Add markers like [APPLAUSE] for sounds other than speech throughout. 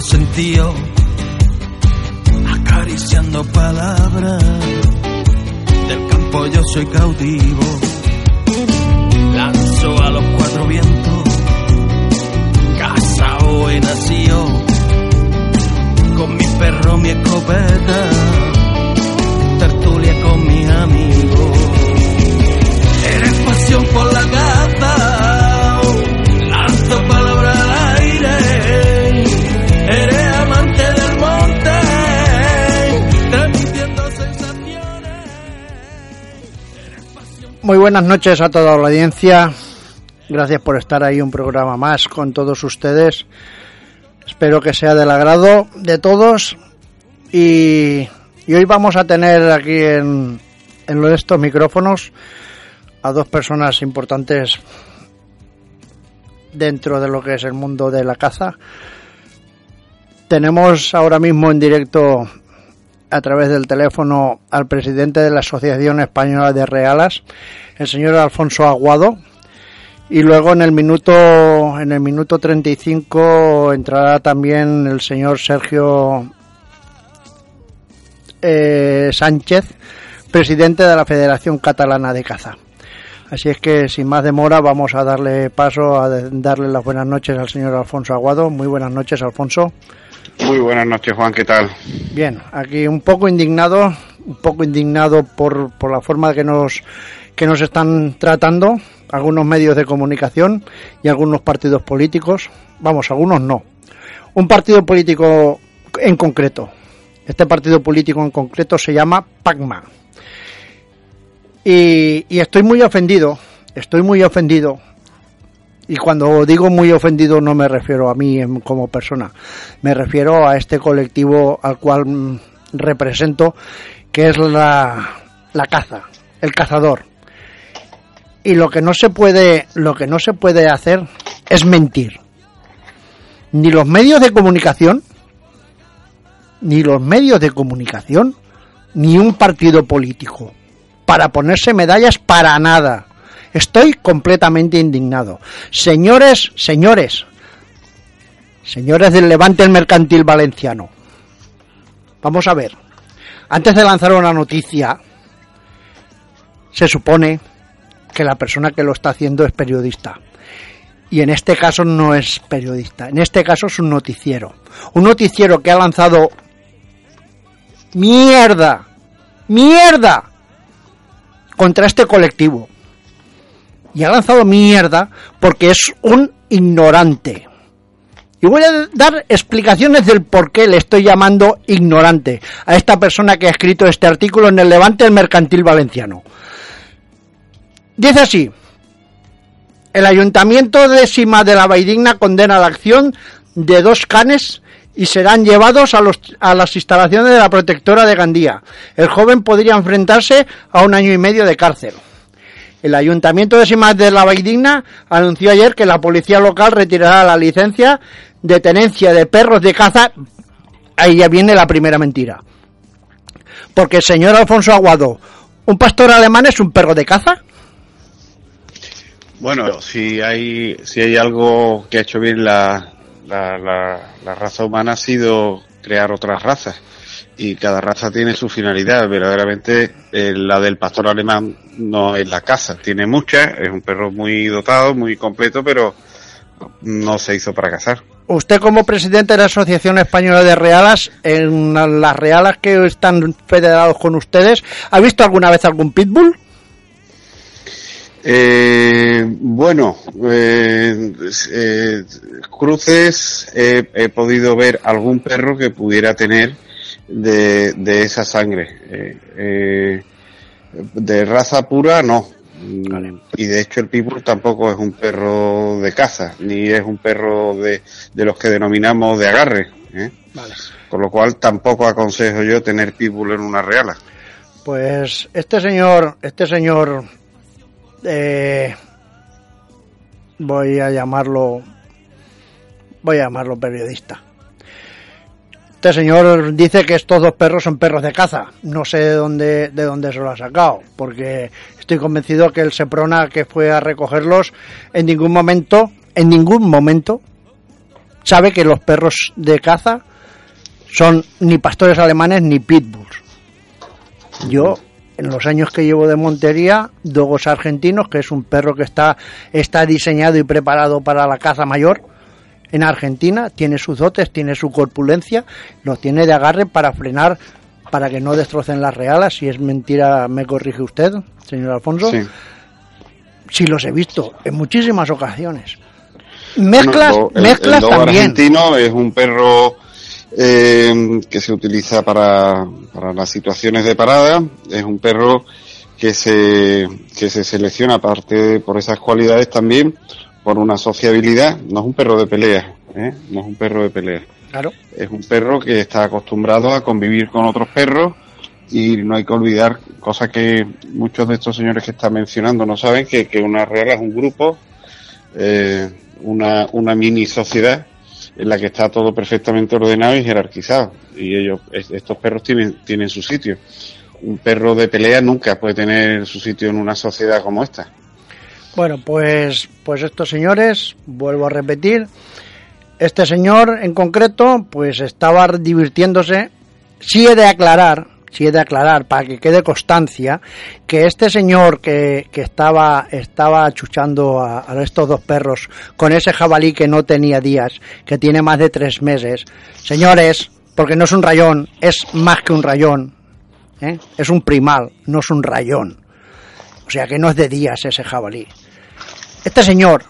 Los sentidos, acariciando palabras. Del campo yo soy cautivo, lanzo a los cuatro vientos, casao he nacido, con mi perro, mi escopeta, tertulia con mis amigos. Eres pasión por la caza, Muy buenas noches a toda la audiencia. Gracias por estar ahí un programa más con todos ustedes. Espero que sea del agrado de todos. Y, hoy vamos a tener aquí en, en estos micrófonos a dos personas importantes dentro de lo que es el mundo de la caza. Tenemos ahora mismo en directo a través del teléfono al presidente de la Asociación Española de Realas, el señor Alfonso Aguado, y luego en el minuto en el minuto 35 entrará también el señor Sergio eh, Sánchez, presidente de la Federación Catalana de Caza. Así es que sin más demora vamos a darle paso a darle las buenas noches al señor Alfonso Aguado. Muy buenas noches, Alfonso. Muy buenas noches, Juan, ¿qué tal? Bien, aquí un poco indignado, un poco indignado por, por la forma que nos que nos están tratando algunos medios de comunicación y algunos partidos políticos. Vamos, algunos no. Un partido político en concreto. Este partido político en concreto se llama PACMA. Y, y estoy muy ofendido, estoy muy ofendido y cuando digo muy ofendido no me refiero a mí como persona, me refiero a este colectivo al cual mm, represento, que es la, la caza, el cazador. Y lo que no se puede, lo que no se puede hacer es mentir. Ni los medios de comunicación, ni los medios de comunicación, ni un partido político, para ponerse medallas para nada. Estoy completamente indignado. Señores, señores, señores del Levante el Mercantil Valenciano, vamos a ver. Antes de lanzar una noticia, se supone que la persona que lo está haciendo es periodista. Y en este caso no es periodista, en este caso es un noticiero. Un noticiero que ha lanzado mierda, mierda contra este colectivo y ha lanzado mierda porque es un ignorante. Y voy a dar explicaciones del por qué le estoy llamando ignorante a esta persona que ha escrito este artículo en el Levante el Mercantil Valenciano. Dice así, el Ayuntamiento de Sima de la Vaidigna condena la acción de dos canes y serán llevados a, los, a las instalaciones de la protectora de Gandía. El joven podría enfrentarse a un año y medio de cárcel. El Ayuntamiento de Simas de la Vaidigna anunció ayer que la policía local retirará la licencia de tenencia de perros de caza. Ahí ya viene la primera mentira. Porque, señor Alfonso Aguado, ¿un pastor alemán es un perro de caza? Bueno, si hay, si hay algo que ha hecho bien la, la, la, la raza humana ha sido crear otras razas y cada raza tiene su finalidad. Verdaderamente eh, la del pastor alemán no es la caza, tiene muchas, es un perro muy dotado, muy completo, pero no se hizo para cazar. Usted como presidente de la Asociación Española de Realas, en las realas que están federados con ustedes, ¿ha visto alguna vez algún pitbull? Eh, bueno, eh, eh, cruces he podido ver algún perro que pudiera tener de, de esa sangre. Eh, eh, de raza pura, no. Y de hecho el pitbull tampoco es un perro de caza, ni es un perro de, de los que denominamos de agarre. ¿eh? Con lo cual tampoco aconsejo yo tener pitbull en una reala. Pues este señor, este señor, eh, voy a llamarlo, voy a llamarlo periodista. Este señor dice que estos dos perros son perros de caza. No sé de dónde, de dónde se lo ha sacado, porque estoy convencido que el Seprona que fue a recogerlos en ningún momento, en ningún momento, sabe que los perros de caza son ni pastores alemanes ni pitbulls. Yo, en los años que llevo de montería, Dogos argentinos, que es un perro que está, está diseñado y preparado para la caza mayor, en Argentina, tiene sus dotes, tiene su corpulencia, los tiene de agarre para frenar, para que no destrocen las realas. Si es mentira, me corrige usted, señor Alfonso. Sí. Sí los he visto en muchísimas ocasiones. Mezclas, mezclas el, también. argentino es un perro eh, que se utiliza para, para las situaciones de parada. Es un perro que se, que se selecciona aparte por esas cualidades también por una sociabilidad. No es un perro de pelea, ¿eh? no es un perro de pelea. Claro. Es un perro que está acostumbrado a convivir con otros perros y no hay que olvidar cosas que muchos de estos señores que están mencionando no saben que, que una real es un grupo, eh, una, una mini sociedad en la que está todo perfectamente ordenado y jerarquizado. Y ellos, estos perros tienen, tienen su sitio. Un perro de pelea nunca puede tener su sitio en una sociedad como esta. Bueno, pues, pues estos señores, vuelvo a repetir, este señor en concreto, pues estaba divirtiéndose. Sí he de aclarar, sí he de aclarar para que quede constancia que este señor que, que estaba, estaba chuchando a, estos dos perros con ese jabalí que no tenía días, que tiene más de tres meses, señores, porque no es un rayón, es más que un rayón, ¿eh? es un primal, no es un rayón. O sea que no es de días ese jabalí. Este señor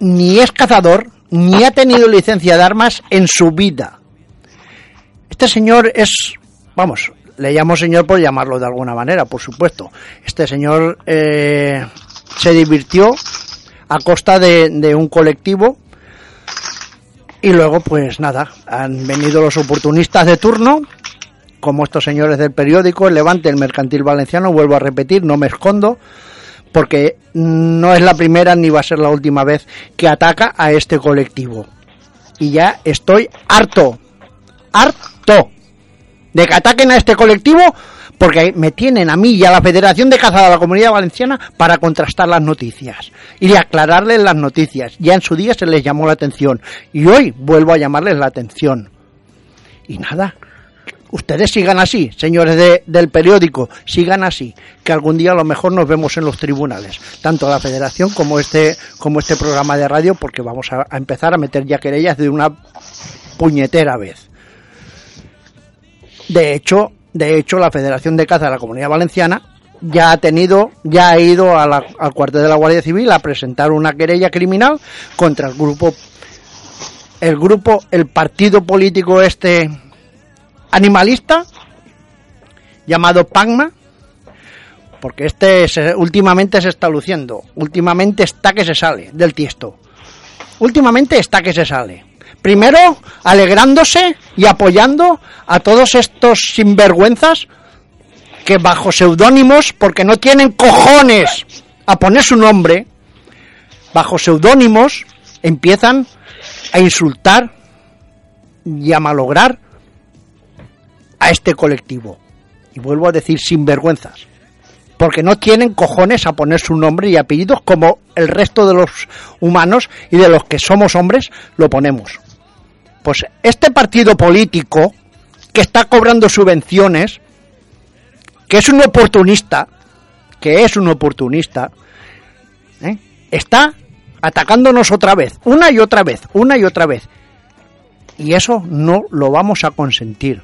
ni es cazador, ni ha tenido licencia de armas en su vida. Este señor es, vamos, le llamo señor por llamarlo de alguna manera, por supuesto. Este señor eh, se divirtió a costa de, de, un colectivo y luego pues nada, han venido los oportunistas de turno, como estos señores del periódico, el Levante, el Mercantil Valenciano, vuelvo a repetir, no me escondo, porque no es la primera ni va a ser la última vez que ataca a este colectivo. Y ya estoy harto, harto de que ataquen a este colectivo porque me tienen a mí y a la Federación de Caza de la Comunidad Valenciana para contrastar las noticias y aclararles las noticias. Ya en su día se les llamó la atención y hoy vuelvo a llamarles la atención. Y nada, ustedes sigan así, señores de, del periódico, sigan así, que algún día a lo mejor nos vemos en los tribunales, tanto la federación como este, como este programa de radio, porque vamos a, empezar a meter ya querellas de una puñetera vez. De hecho, de hecho, la Federación de Caza de la Comunidad Valenciana ya ha tenido, ya ha ido a la, al cuartel de la Guardia Civil a presentar una querella criminal contra el grupo, el grupo, el partido político este animalista llamado Pagma, porque este se, últimamente se está luciendo, últimamente está que se sale del tiesto, últimamente está que se sale. Primero, alegrándose y apoyando a todos estos sinvergüenzas que bajo seudónimos, porque no tienen cojones a poner su nombre, bajo seudónimos empiezan a insultar y a malograr a este colectivo. Y vuelvo a decir sinvergüenzas. Porque no tienen cojones a poner su nombre y apellidos como el resto de los humanos y de los que somos hombres lo ponemos. Pues este partido político que está cobrando subvenciones, que es un oportunista, que es un oportunista, ¿eh? está atacándonos otra vez, una y otra vez, una y otra vez. Y eso no lo vamos a consentir.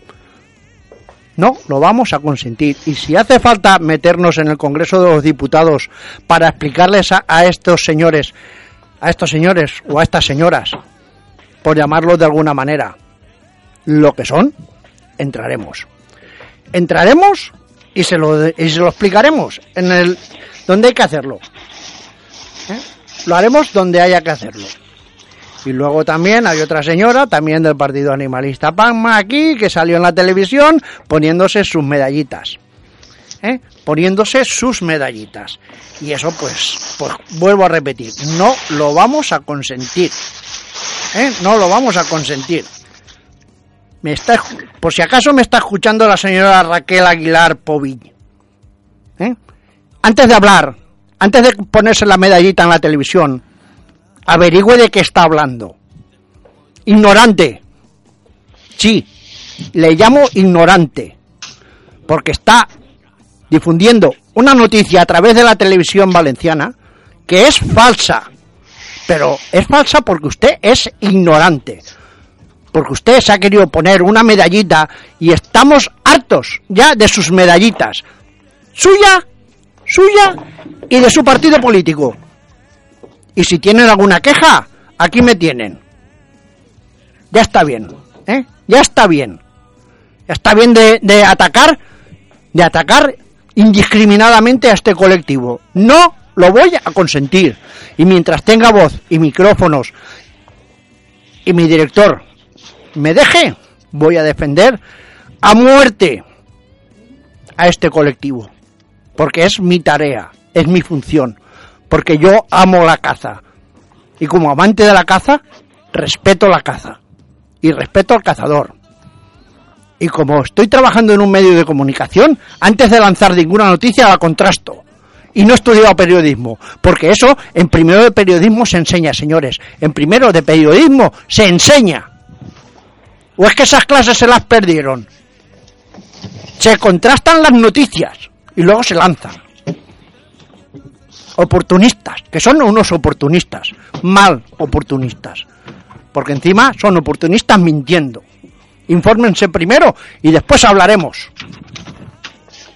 No, lo vamos a consentir. Y si hace falta meternos en el Congreso de los Diputados para explicarles a, estos señores, a estos señores o a estas señoras, por llamarlo de alguna manera, lo que son, entraremos. Entraremos y se lo, y se lo explicaremos en el donde hay que hacerlo. ¿Eh? Lo haremos donde haya que hacerlo. Y luego también hay otra señora, también del Partido Animalista Pagma, aquí, que salió en la televisión poniéndose sus medallitas. ¿eh? Poniéndose sus medallitas. Y eso, pues, pues vuelvo a repetir, no lo vamos a consentir. ¿eh? No lo vamos a consentir. Me está, por si acaso me está escuchando la señora Raquel Aguilar Povill. ¿eh? Antes de hablar, antes de ponerse la medallita en la televisión, averigüe de qué está hablando. Ignorante. Sí, le llamo ignorante. Porque está difundiendo una noticia a través de la televisión valenciana que es falsa. Pero es falsa porque usted es ignorante. Porque usted se ha querido poner una medallita y estamos hartos ya de sus medallitas. Suya, suya y de su partido político. Y si tienen alguna queja, aquí me tienen. Ya está bien, ¿eh? Ya está bien. Ya está bien de, de atacar, de atacar indiscriminadamente a este colectivo. No lo voy a consentir. Y mientras tenga voz y micrófonos y mi director me deje, voy a defender a muerte a este colectivo. Porque es mi tarea, es mi función porque yo amo la caza. Y como amante de la caza, respeto la caza. Y respeto al cazador. Y como estoy trabajando en un medio de comunicación, antes de lanzar ninguna noticia la contrasto. Y no he estudiado periodismo, porque eso en primero de periodismo se enseña, señores. En primero de periodismo se enseña. ¿O es que esas clases se las perdieron? Se contrastan las noticias y luego se lanzan oportunistas, que son unos oportunistas, mal oportunistas, porque encima son oportunistas mintiendo. Infórmense primero y después hablaremos.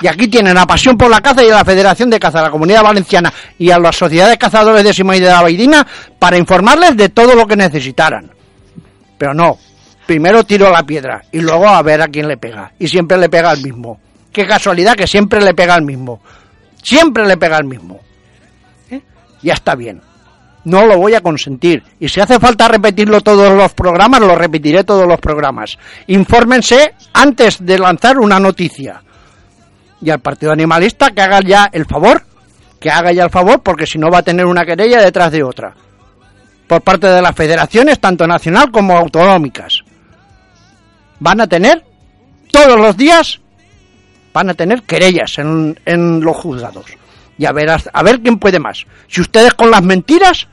Y aquí tienen la pasión por la caza y a la Federación de Caza, a la Comunidad Valenciana y a las sociedades de cazadores de Sima y de la para informarles de todo lo que necesitaran. Pero no, primero tiro la piedra y luego a ver a quién le pega. Y siempre le pega al mismo. Qué casualidad que siempre le pega al mismo. Siempre le pega al mismo ya está bien. No lo voy a consentir. Y si hace falta repetirlo todos los programas, lo repetiré todos los programas. Infórmense antes de lanzar una noticia. Y al Partido Animalista que haga ya el favor, que haga ya el favor, porque si no va a tener una querella detrás de otra. Por parte de las federaciones, tanto nacional como autonómicas. Van a tener, todos los días, van a tener querellas en, en los juzgados y a ver, a ver quién puede más. Si ustedes con las mentiras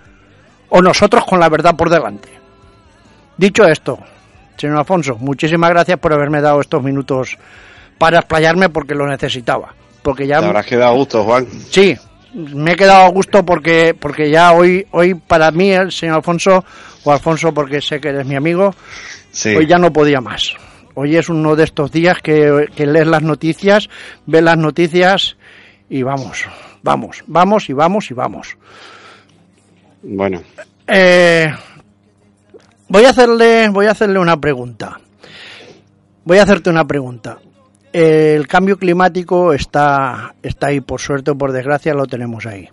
o nosotros con la verdad por delante. Dicho esto, señor Alfonso, muchísimas gracias por haberme dado estos minutos para explayarme porque lo necesitaba. Porque ya Te habrás quedado a gusto, Juan. Sí, me he quedado a gusto porque porque ya hoy hoy para mí el señor Alfonso o Alfonso porque sé que eres mi amigo, hoy ya no podía más. Hoy es uno de estos días que, que lees las noticias, ves las noticias y vamos, Vamos, vamos y vamos y vamos. Bueno. Eh, voy a hacerle, voy a hacerle una pregunta. Voy a hacerte una pregunta. El cambio climático está, está ahí, por suerte o por desgracia lo tenemos ahí.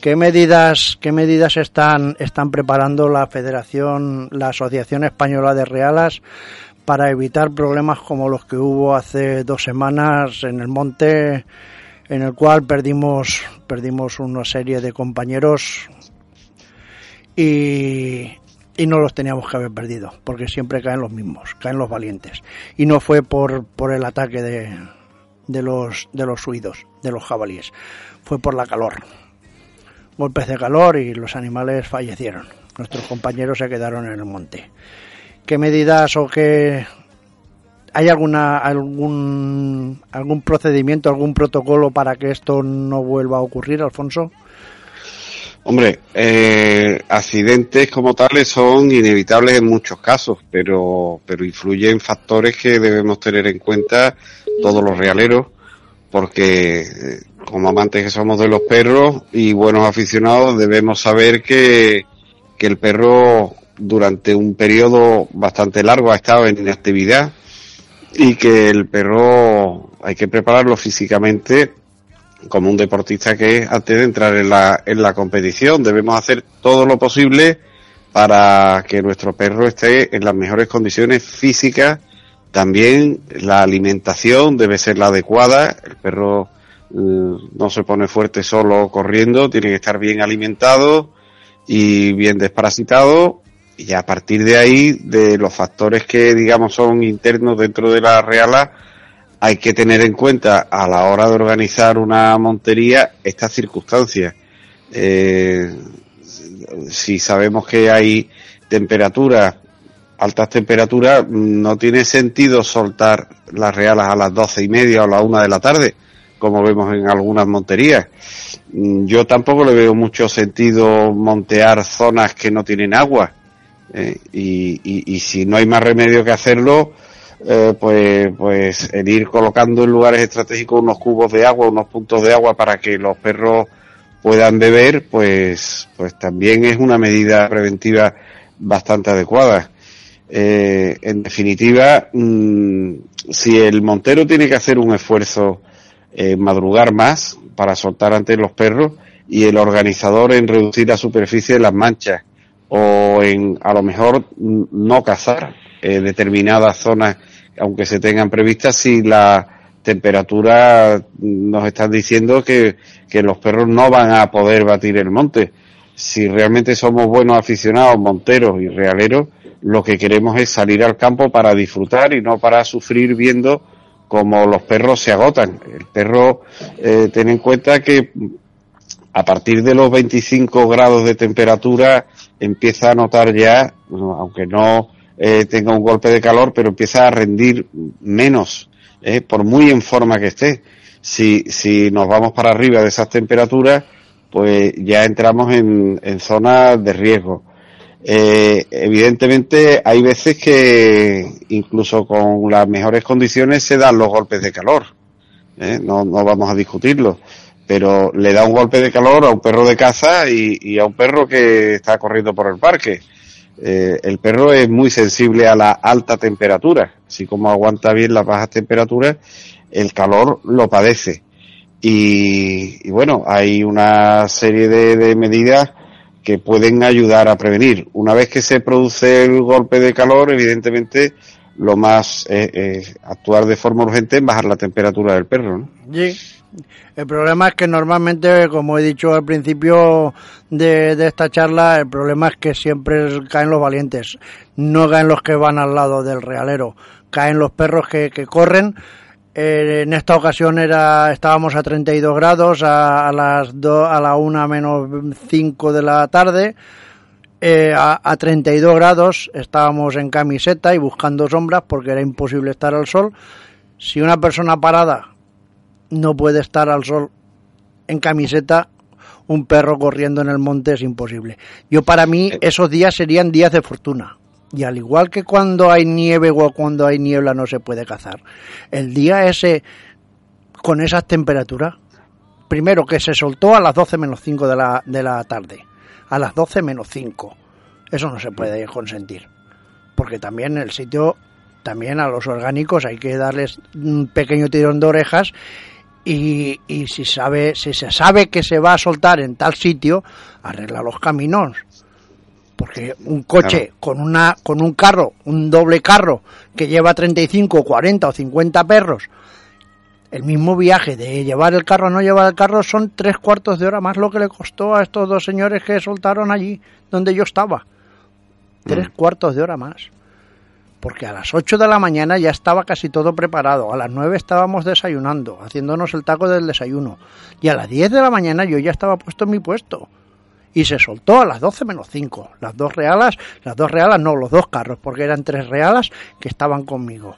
¿Qué medidas, qué medidas están, están preparando la Federación, la Asociación Española de Realas para evitar problemas como los que hubo hace dos semanas en el monte en el cual perdimos, perdimos una serie de compañeros y, y no los teníamos que haber perdido, porque siempre caen los mismos, caen los valientes. Y no fue por, por el ataque de, de, los, de los huidos, de los jabalíes, fue por la calor. Golpes de calor y los animales fallecieron. Nuestros compañeros se quedaron en el monte. ¿Qué medidas o qué ¿Hay alguna, algún, algún procedimiento, algún protocolo para que esto no vuelva a ocurrir, Alfonso? Hombre, eh, accidentes como tales son inevitables en muchos casos, pero, pero influyen factores que debemos tener en cuenta todos los realeros, porque eh, como amantes que somos de los perros y buenos aficionados debemos saber que, que el perro durante un periodo bastante largo ha estado en inactividad y que el perro hay que prepararlo físicamente como un deportista que es antes de entrar en la, en la competición. Debemos hacer todo lo posible para que nuestro perro esté en las mejores condiciones físicas. También la alimentación debe ser la adecuada. El perro mm, no se pone fuerte solo corriendo, tiene que estar bien alimentado y bien desparasitado. Y a partir de ahí, de los factores que digamos son internos dentro de la reala, hay que tener en cuenta a la hora de organizar una montería estas circunstancias. Eh, si sabemos que hay temperaturas, altas temperaturas, no tiene sentido soltar las realas a las doce y media o la una de la tarde, como vemos en algunas monterías. Mm, yo tampoco le veo mucho sentido montear zonas que no tienen agua. Eh, y, si no hay más remedio que hacerlo, eh, pues, pues el ir colocando en lugares estratégicos unos cubos de agua, unos puntos de agua para que los perros puedan beber, pues, pues también es una medida preventiva bastante adecuada. Eh, en definitiva, mm, si el montero tiene que hacer un esfuerzo en madrugar más para soltar ante los perros y el organizador en reducir la superficie de las manchas o en a lo mejor no cazar eh, determinadas zonas aunque se tengan previstas si la temperatura nos están diciendo que, que los perros no van a poder batir el monte. Si realmente somos buenos aficionados, monteros y realeros, lo que queremos es salir al campo para disfrutar y no para sufrir viendo cómo los perros se agotan. El perro, eh, ten en cuenta que a partir de los 25 grados de temperatura empieza a notar ya, aunque no eh, tenga un golpe de calor, pero empieza a rendir menos ¿eh? por muy en forma que esté. Si, si nos vamos para arriba de esas temperaturas, pues ya entramos en, en zonas de riesgo. Eh, evidentemente hay veces que incluso con las mejores condiciones se dan los golpes de calor. No, no vamos a discutirlo. Pero le da un golpe de calor a un perro de caza y, a un perro que está corriendo por el parque. Eh, el perro es muy sensible a la alta temperatura, así como aguanta bien las bajas temperaturas, el calor lo padece. Y, bueno, hay una serie de, medidas que pueden ayudar a prevenir. Una vez que se produce el golpe de calor, evidentemente lo más es actuar de forma urgente en bajar la temperatura del perro. ¿no? El problema es que normalmente, como he dicho al principio de, esta charla, el problema es que siempre caen los valientes, no caen los que van al lado del realero, caen los perros que, corren. Eh, en esta ocasión era, estábamos a 32 grados a, las a la 1 menos 5 de la tarde. Eh, a, a 32 grados estábamos en camiseta y buscando sombras porque era imposible estar al sol. Si una persona parada no puede estar al sol en camiseta un perro corriendo en el monte es imposible. Yo para mí eh. esos días serían días de fortuna. Y al igual que cuando hay nieve o cuando hay niebla no se puede cazar. El día ese con esas temperaturas, primero que se soltó a las 12 menos 5 de la, de la tarde. A las 12 menos 5. Eso no se puede consentir. Porque también el sitio, también a los orgánicos hay que darles un pequeño tirón de orejas y, y, si sabe si se sabe que se va a soltar en tal sitio arregla los caminos porque un coche con una con un carro un doble carro que lleva 35 40 o 50 perros el mismo viaje de llevar el carro o no llevar el carro son tres cuartos de hora más lo que le costó a estos dos señores que soltaron allí donde yo estaba tres mm. cuartos de hora más porque a las 8 de la mañana ya estaba casi todo preparado, a las 9 estábamos desayunando, haciéndonos el taco del desayuno, y a las 10 de la mañana yo ya estaba puesto en mi puesto. Y se soltó a las 12 menos 5, las dos realas, las dos realas no, los dos carros, porque eran tres realas que estaban conmigo.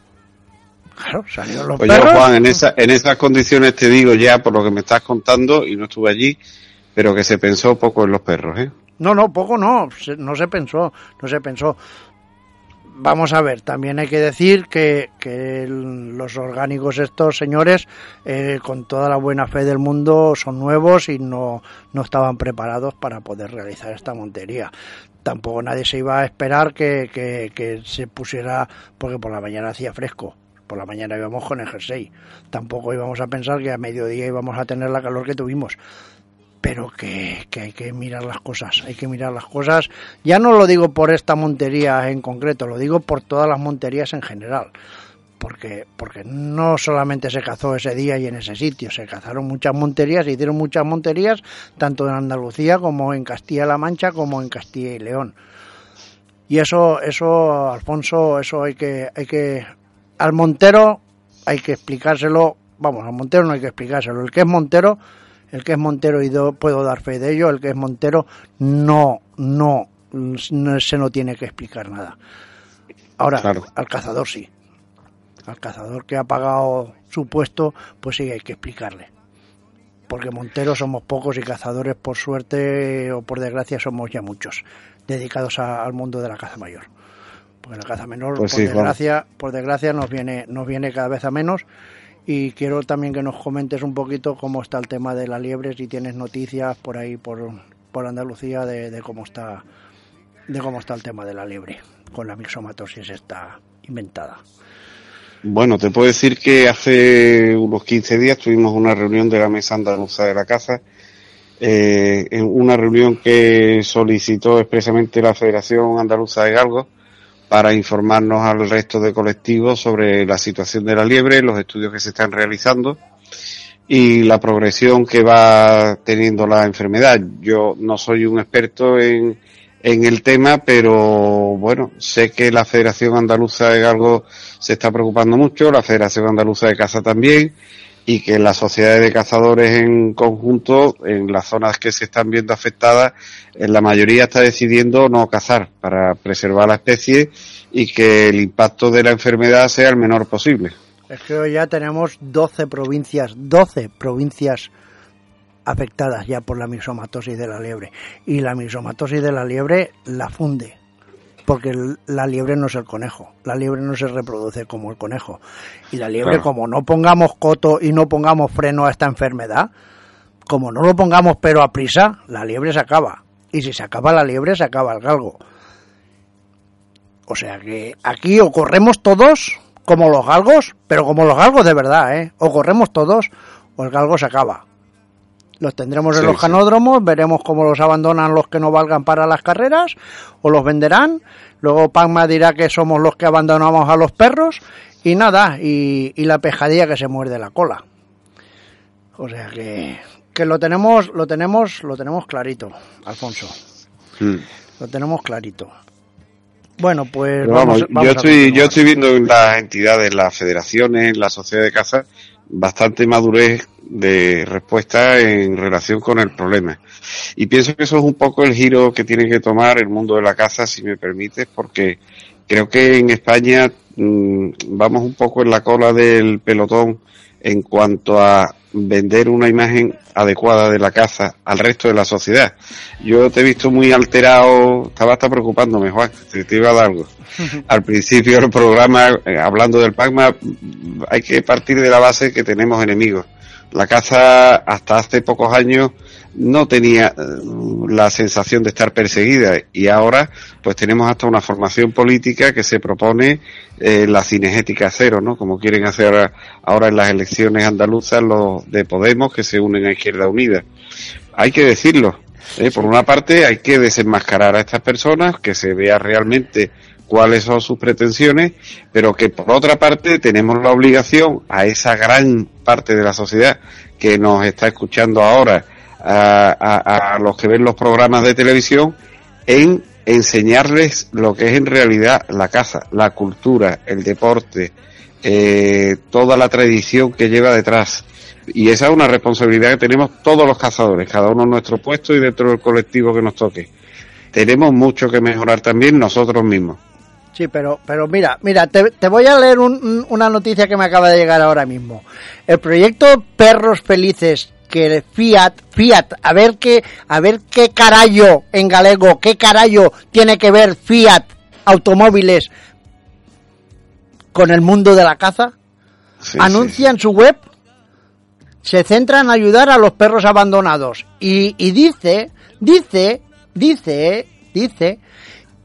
Claro, salieron los Oye, Juan, en, esa, en esas condiciones te digo ya, por lo que me estás contando, y no estuve allí, pero que se pensó poco en los perros, ¿eh? No, no, poco no, no se pensó, no se pensó vamos a ver, también hay que decir que, los orgánicos estos señores, eh, con toda la buena fe del mundo, son nuevos y no, no estaban preparados para poder realizar esta montería. Tampoco nadie se iba a esperar que, que, se pusiera, porque por la mañana hacía fresco. Por la mañana íbamos con el jersey. Tampoco íbamos a pensar que a mediodía íbamos a tener la calor que tuvimos. Pero que, que hay que mirar las cosas, hay que mirar las cosas. Ya no lo digo por esta montería en concreto, lo digo por todas las monterías en general porque, porque no solamente se cazó ese día y en ese sitio, se cazaron muchas monterías, se hicieron muchas monterías, tanto en Andalucía como en Castilla-La Mancha, como en Castilla y León. Y eso, eso, Alfonso, eso hay que, hay que, al Montero hay que explicárselo, vamos, al Montero no hay que explicárselo, el que es Montero, el que es Montero y puedo dar fe de ello, el que es Montero no, no, no se no tiene que explicar nada. Ahora, al cazador sí al cazador que ha pagado su puesto, pues sí hay que explicarle. Porque monteros somos pocos y cazadores, por suerte o por desgracia, somos ya muchos, dedicados al mundo de la caza mayor. Porque la caza menor, pues por, desgracia, por desgracia, nos viene, nos viene cada vez a menos. Y quiero también que nos comentes un poquito cómo está el tema de la liebre, si tienes noticias por ahí, por, por Andalucía, de, de cómo está de cómo está el tema de la liebre con la mixomatosis está inventada. Bueno, te puedo decir que hace unos 15 días tuvimos una reunión de la Mesa Andaluza de la Caza, eh, en una reunión que solicitó expresamente la Federación Andaluza de Galgos para informarnos al resto de colectivos sobre la situación de la liebre, los estudios que se están realizando y la progresión que va teniendo la enfermedad. Yo no soy un experto en, en el tema, pero bueno, sé que la Federación Andaluza de Galgos se está preocupando mucho, la Federación Andaluza de Caza también, y que las sociedades de cazadores en conjunto, en las zonas que se están viendo afectadas, en la mayoría está decidiendo no cazar para preservar la especie y que el impacto de la enfermedad sea el menor posible. Es que hoy ya tenemos 12 provincias, 12 provincias afectadas ya por la mixomatosis de la liebre. Y la mixomatosis de la liebre la funde, porque la liebre no es el conejo, la liebre no se reproduce como el conejo. Y la liebre, como no pongamos coto y no pongamos freno a esta enfermedad, como no lo pongamos pero a prisa, la liebre se acaba. Y si se acaba la liebre, se acaba el galgo. O sea que aquí o corremos todos como los galgos, pero como los galgos de verdad, ¿eh? O corremos todos o el galgo se acaba. Los tendremos en los canódromos, veremos cómo los abandonan los que no valgan para las carreras o los venderán. Luego Pagma dirá que somos los que abandonamos a los perros y nada, y, la pejadilla que se muerde la cola. O sea que, que lo tenemos, lo tenemos, lo tenemos clarito, Alfonso. Hmm. Lo tenemos clarito. Bueno, pues vamos, yo estoy, yo estoy viendo en las entidades, las federaciones, la sociedad de caza, bastante madurez de respuesta en relación con el problema. Y pienso que eso es un poco el giro que tiene que tomar el mundo de la caza, si me permites, porque creo que en España mm, vamos un poco en la cola del pelotón en cuanto a vender una imagen adecuada de la caza al resto de la sociedad. Yo te he visto muy alterado, estaba hasta preocupándome, Juan, te, te iba a dar algo. [LAUGHS] Al principio del programa, eh, hablando del PACMA, hay que partir de la base que tenemos enemigos. La caza hasta hace pocos años no tenía eh, la sensación de estar perseguida y ahora pues tenemos hasta una formación política que se propone eh, la cinegética cero, ¿no? Como quieren hacer ahora, en las elecciones andaluzas los de Podemos que se unen a Izquierda Unida. Hay que decirlo. ¿eh? Por una parte hay que desenmascarar a estas personas, que se vea realmente cuáles son sus pretensiones, pero que por otra parte tenemos la obligación a esa gran parte de la sociedad que nos está escuchando ahora a, los que ven los programas de televisión en enseñarles lo que es en realidad la caza, la cultura, el deporte, eh, toda la tradición que lleva detrás. Y esa es una responsabilidad que tenemos todos los cazadores, cada uno en nuestro puesto y dentro del colectivo que nos toque. Tenemos mucho que mejorar también nosotros mismos. Sí, pero, pero mira, mira, te, voy a leer una noticia que me acaba de llegar ahora mismo. El proyecto Perros Felices que Fiat, Fiat, a ver qué, a ver qué carajo en galego, qué carajo tiene que ver Fiat automóviles con el mundo de la caza. Anuncia en su web, se centra en ayudar a los perros abandonados y, y dice, dice, dice, dice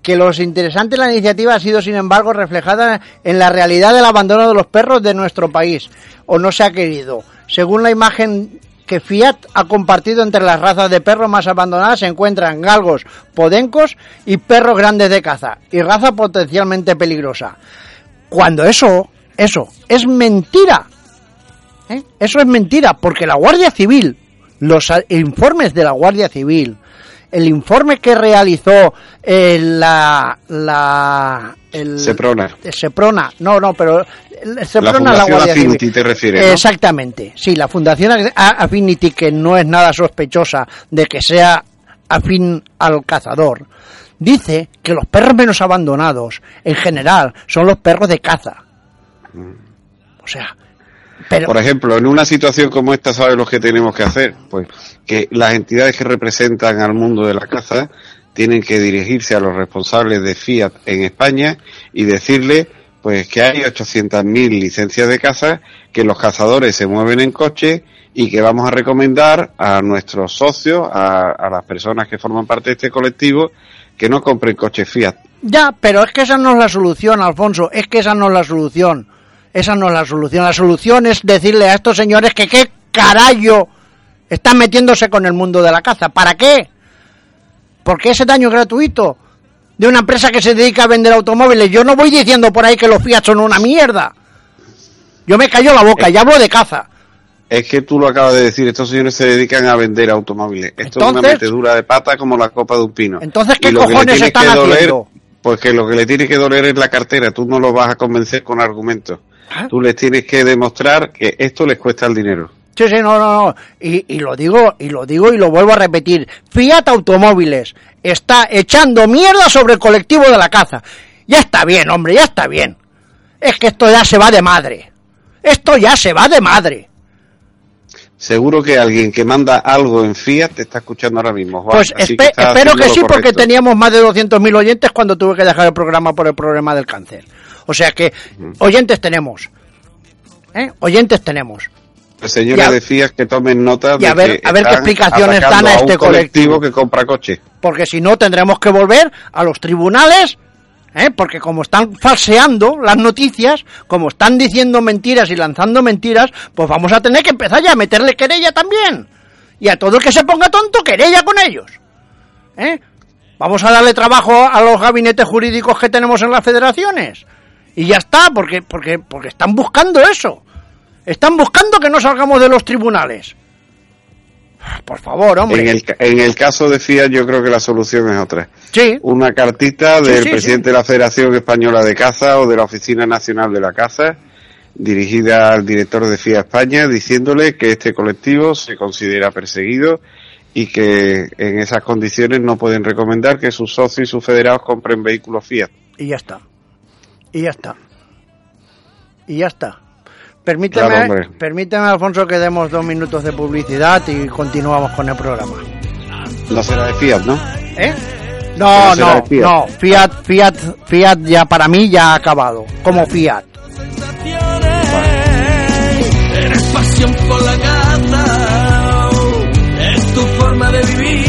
que los interesantes de la iniciativa ha sido, sin embargo, reflejada en la realidad del abandono de los perros de nuestro país, o no se ha querido. Según la imagen que Fiat ha compartido entre las razas de perros más abandonadas se encuentran galgos, podencos y perros grandes de caza, y raza potencialmente peligrosa. Cuando eso, eso, es mentira. ¿eh? Eso es mentira, porque la Guardia Civil, los informes de la Guardia Civil, el informe que realizó eh, la, la el, Seprona. Seprona, no, no, pero el Seprona la, Guardia Affinity Civil. te refieres, ¿no? Exactamente, sí, la Fundación Affinity, que no es nada sospechosa de que sea afín al cazador, dice que los perros menos abandonados, en general, son los perros de caza. O sea, pero... Por ejemplo, en una situación como esta, ¿sabes lo que tenemos que hacer? Pues que las entidades que representan al mundo de la caza tienen que dirigirse a los responsables de Fiat en España y decirle pues que hay 800.000 licencias de caza, que los cazadores se mueven en coche y que vamos a recomendar a nuestros socios, a, a las personas que forman parte de este colectivo, que no compren coches Fiat. Ya, pero es que esa no es la solución, Alfonso, es que esa no es la solución. Esa no es la solución. La solución es decirle a estos señores que qué carajo están metiéndose con el mundo de la caza. ¿Para qué? Porque ese daño gratuito de una empresa que se dedica a vender automóviles. Yo no voy diciendo por ahí que los Fiat son una mierda. Yo me callo la boca y hablo de caza. Es que tú lo acabas de decir, estos señores se dedican a vender automóviles. Esto es una metedura de pata como la copa de un pino. Entonces, ¿qué cojones están haciendo? Pues que lo que le tiene que doler es la cartera, tú no lo vas a convencer con argumentos. ¿Ah? Tú les tienes que demostrar que esto les cuesta el dinero. Sí, sí, no, no, no. Y, y, lo digo, y lo digo y lo vuelvo a repetir. Fiat Automóviles está echando mierda sobre el colectivo de la caza. Ya está bien, hombre, ya está bien. Es que esto ya se va de madre. Esto ya se va de madre. Seguro que alguien que manda algo en Fiat te está escuchando ahora mismo. Juan. Pues espe que espero que sí, porque teníamos más de 200.000 oyentes cuando tuve que dejar el programa por el problema del cáncer. O sea que oyentes tenemos. ¿Eh? Oyentes tenemos. Pues señores de Fiat que tomen nota y a ver, de que a ver qué explicaciones dan a este a colectivo que compra coche. Porque si no tendremos que volver a los tribunales ¿Eh? porque como están falseando las noticias, como están diciendo mentiras y lanzando mentiras, pues vamos a tener que empezar ya a meterle querella también. Y a todo el que se ponga tonto, querella con ellos. ¿Eh? Vamos a darle trabajo a los gabinetes jurídicos que tenemos en las federaciones. Y ya está, porque, porque, porque están buscando eso. Están buscando que no salgamos de los tribunales. Por favor, hombre. En el, en el caso de Fiat yo creo que la solución es otra. Sí. Una cartita del Sí, sí, presidente de la Federación Española de Caza o de la Oficina Nacional de la Caza dirigida al director de Fiat España diciéndole que este colectivo se considera perseguido y que en esas condiciones no pueden recomendar que sus socios y sus federados compren vehículos Fiat. Y ya está. Y ya está. Y ya está. Permíteme, Claro, permíteme, Alfonso, que demos dos minutos de publicidad y continuamos con el programa. No será de Fiat, ¿no? ¿Eh? No, no, Fiat. no. Fiat, Fiat, Fiat ya para mí ya ha acabado. Como Fiat. Eres pasión por la es tu forma de vivir.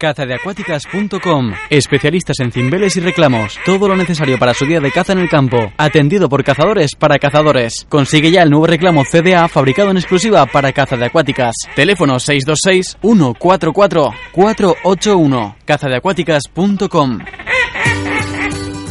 Cazadeacuáticas.com Especialistas en cimbeles y reclamos. Todo lo necesario para su día de caza en el campo. Atendido por cazadores para cazadores. Consigue ya el nuevo reclamo CDA fabricado en exclusiva para caza de acuáticas. Teléfono 626 144 481. Cazadeacuáticas.com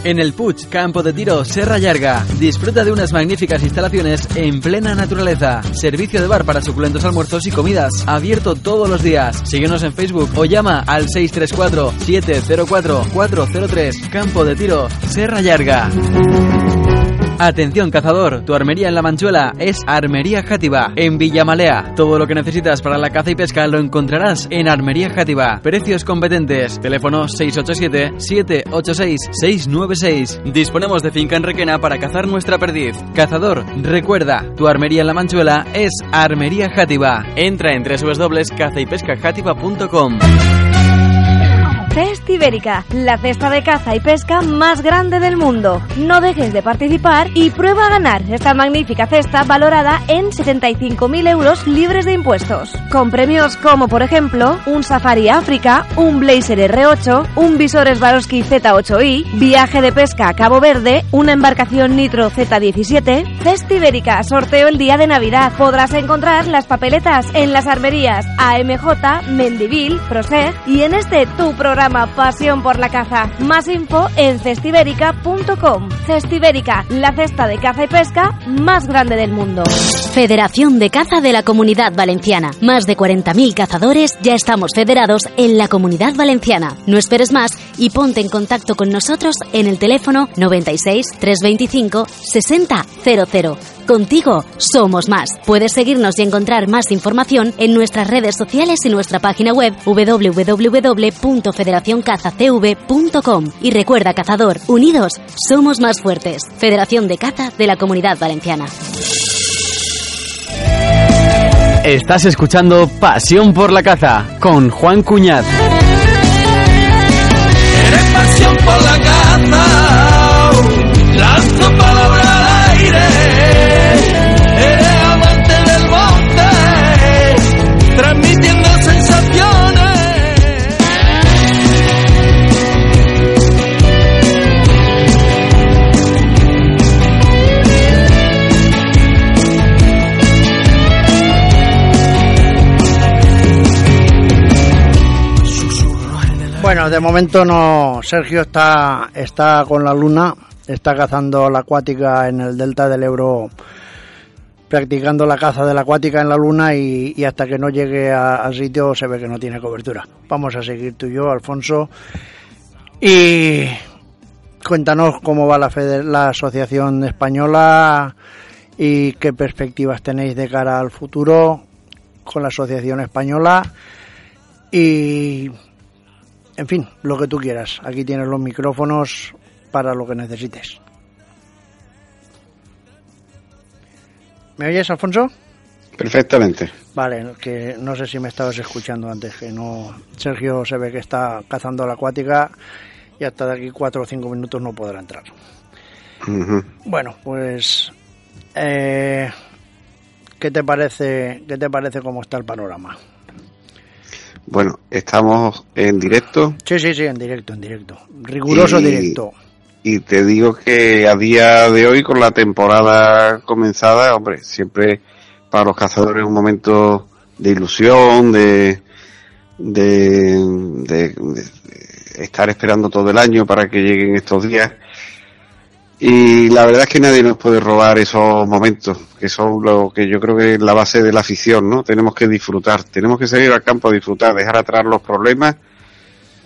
en el Puig, campo de tiro Serra Llarga. Disfruta de unas magníficas instalaciones en plena naturaleza. Servicio de bar para suculentos almuerzos y comidas. Abierto todos los días. Síguenos en Facebook o llama al 634-704-403. Campo de tiro Serra Llarga. Atención cazador, tu armería en La Manchuela es Armería Játiva, en Villamalea. Todo lo que necesitas para la caza y pesca lo encontrarás en Armería Játiva. Precios competentes, teléfono 687-786-696. Disponemos de finca en Requena para cazar nuestra perdiz. Cazador, recuerda, tu armería en La Manchuela es Armería Játiva. Entra en www.cazaypescajátiva.com. Fest Festivérica, la cesta de caza y pesca más grande del mundo. No dejes de participar y prueba a ganar esta magnífica cesta valorada en 75.000 euros libres de impuestos. Con premios como, por ejemplo, un Safari África, un Blazer R8, un visor Swarovski Z8i, viaje de pesca a Cabo Verde, una embarcación Nitro Z17. Festivérica, sorteo el día de Navidad. Podrás encontrar las papeletas en las armerías AMJ, Mendivil, Proseg y en este tu programa Pasión por la Caza. Más info en festiverica.com. Festiverica, la cesta de caza y pesca más grande del mundo. Federación de Caza de la Comunidad Valenciana. Más de 40.000 cazadores ya estamos federados en la Comunidad Valenciana. No esperes más y ponte en contacto con nosotros en el teléfono 96 325 6000. Contigo somos más. Puedes seguirnos y encontrar más información en nuestras redes sociales y nuestra página web www.federacioncazacv.com. Y recuerda, cazador, unidos somos más fuertes. Federación de Caza de la Comunidad Valenciana. Estás escuchando Pasión por la Caza con Juan Cuñat. Eres pasión por la caza, lanzo Bueno, de momento no. Sergio está, está con la luna, está cazando la acuática en el delta del Ebro, practicando la caza de la acuática en la luna y, y hasta que no llegue al sitio se ve que no tiene cobertura. Vamos a seguir tú y yo, Alfonso. Y cuéntanos cómo va la, fede- la Asociación Española y qué perspectivas tenéis de cara al futuro con la Asociación Española. Y en fin, lo que tú quieras. Aquí tienes los micrófonos para lo que necesites. ¿Me oyes, Alfonso? Perfectamente. Vale, que no sé si me estabas escuchando antes, que no. Sergio se ve que está cazando la acuática y hasta de aquí cuatro o cinco minutos no podrá entrar. Bueno, pues. Eh, ¿Qué te parece? ¿Qué te parece cómo está el panorama? Bueno, estamos en directo Sí, sí, sí, en directo, en directo. Riguroso Y- directo. y te digo que a día de hoy, con la temporada comenzada, hombre, siempre para los cazadores es un momento de ilusión, de, de, de- de estar esperando todo el año para que lleguen estos días. Y la verdad es que nadie nos puede robar esos momentos, que son lo que yo creo que es la base de la afición, ¿no? Tenemos que disfrutar, tenemos que salir al campo a disfrutar, dejar atrás los problemas,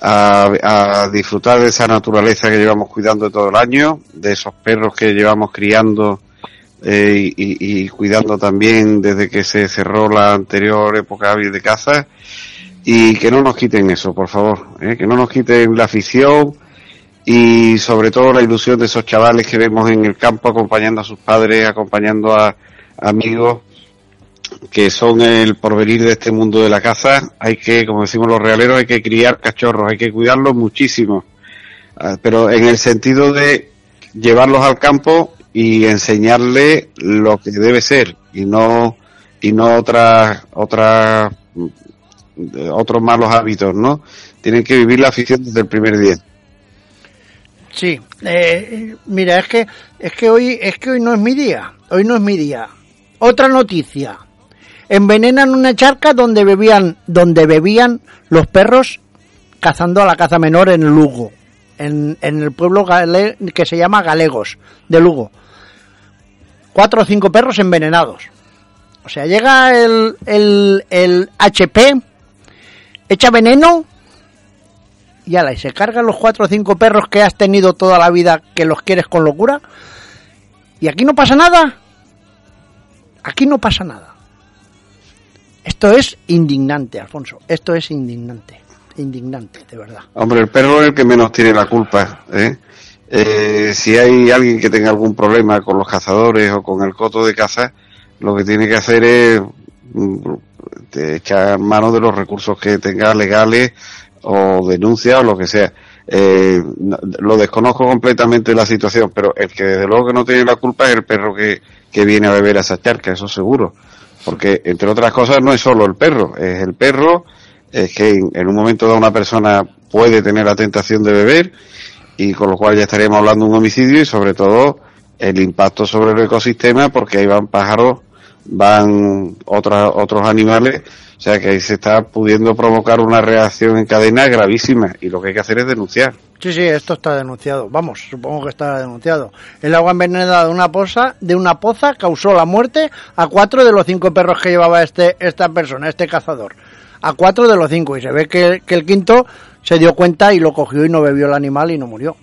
a, a disfrutar de esa naturaleza que llevamos cuidando todo el año, de esos perros que llevamos criando eh, y, cuidando también desde que se cerró la anterior época de caza y que no nos quiten eso, por favor, ¿eh? que no nos quiten la afición y sobre todo la ilusión de esos chavales que vemos en el campo acompañando a sus padres, acompañando a amigos que son el porvenir de este mundo de la caza. Hay que, como decimos los realeros, hay que criar cachorros, hay que cuidarlos muchísimo, Ah, pero en el sentido de llevarlos al campo y enseñarles lo que debe ser y no y no otras otras otros malos hábitos, ¿no? Tienen que vivir la afición desde el primer día. Sí, eh, mira, es que es que hoy es que hoy no es mi día, hoy no es mi día. Otra noticia. Envenenan una charca donde bebían donde bebían los perros cazando a la caza menor en Lugo, en, en el pueblo gale- que se llama Galegos de Lugo. Cuatro o cinco perros envenenados. O sea, llega el, el, el HP, echa veneno y ala, y se cargan los cuatro o cinco perros que has tenido toda la vida que los quieres con locura. Y aquí no pasa nada. Aquí no pasa nada. Esto es indignante, Alfonso. Esto es indignante. Indignante, de verdad. Hombre, el perro es el que menos tiene la culpa. ¿eh? Eh, si hay alguien que tenga algún problema con los cazadores o con el coto de caza, lo que tiene que hacer es mm, echar mano de los recursos que tenga legales o denuncia o lo que sea. Eh, lo desconozco completamente la situación, pero el que desde luego que no tiene la culpa es el perro que, que viene a beber a esa charca, eso seguro. Porque, entre otras cosas, no es solo el perro, es el perro, es que en, un momento dado una persona puede tener la tentación de beber y con lo cual ya estaríamos hablando de un homicidio y sobre todo el impacto sobre el ecosistema porque ahí van pájaros, van otros, otros animales o sea que ahí se está pudiendo provocar una reacción en cadena gravísima y lo que hay que hacer es denunciar. Sí, sí, esto está denunciado. Vamos, supongo que está denunciado. El agua envenenada de una poza, de una poza causó la muerte a cuatro de los cinco perros que llevaba este esta persona, este cazador. A cuatro de los cinco y se ve que, que el quinto se dio cuenta y lo cogió y no bebió el animal y no murió.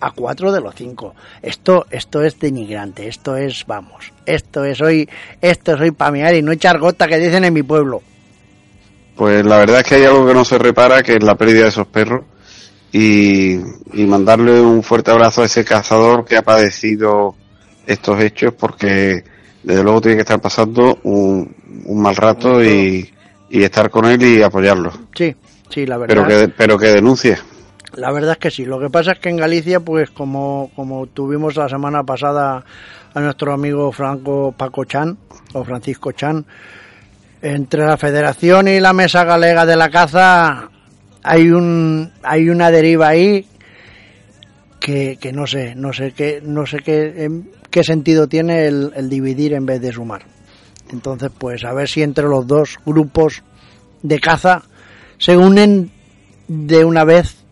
A cuatro de los cinco. Esto, esto es denigrante. Esto es, vamos, esto es hoy, esto es hoy para y no echar gota que dicen en mi pueblo. Pues la verdad es que hay algo que no se repara, que es la pérdida de esos perros. Y, mandarle un fuerte abrazo a ese cazador que ha padecido estos hechos, porque desde luego tiene que estar pasando un, mal rato y, estar con él y apoyarlo. Sí, sí, la verdad. Pero que, pero que denuncie. La verdad es que sí. Lo que pasa es que en Galicia, pues como, como tuvimos la semana pasada a nuestro amigo Franco Paco Chan, o Francisco Chan, entre la Federación y la Mesa Galega de la Caza hay un hay una deriva ahí que, que no sé no sé qué no sé qué qué sentido tiene el, dividir en vez de sumar entonces pues a ver si entre los dos grupos de caza se unen de una vez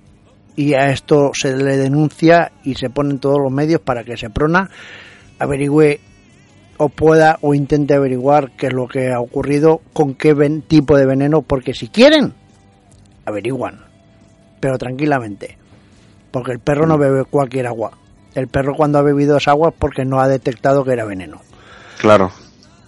y a esto se le denuncia y se ponen todos los medios para que se prona averigüe o pueda o intente averiguar qué es lo que ha ocurrido, con qué tipo de veneno, porque si quieren, averiguan, pero tranquilamente, porque el perro no bebe cualquier agua. El perro cuando ha bebido esa agua es porque no ha detectado que era veneno. Claro.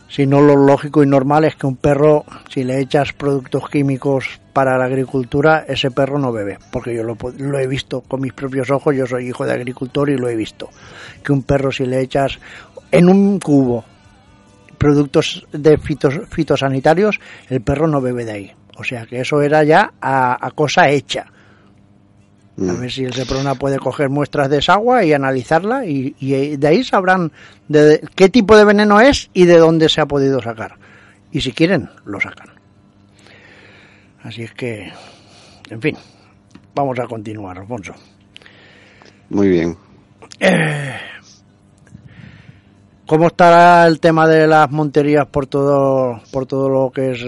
Si no, lo lógico y normal es que un perro, si le echas productos químicos para la agricultura, ese perro no bebe, porque yo lo, lo, he visto con mis propios ojos, yo soy hijo de agricultor y lo he visto, que un perro si le echas en un cubo productos de fitosanitarios, el perro no bebe de ahí. O sea que eso era ya a, cosa hecha. A mm. ver si el Seprona puede coger muestras de esa agua y analizarla y, de ahí sabrán de qué tipo de veneno es y de dónde se ha podido sacar. Y si quieren, lo sacan. Así es que, en fin, vamos a continuar, Alfonso. Muy bien. Eh, ¿Cómo estará el tema de las monterías por todo, por todo lo que es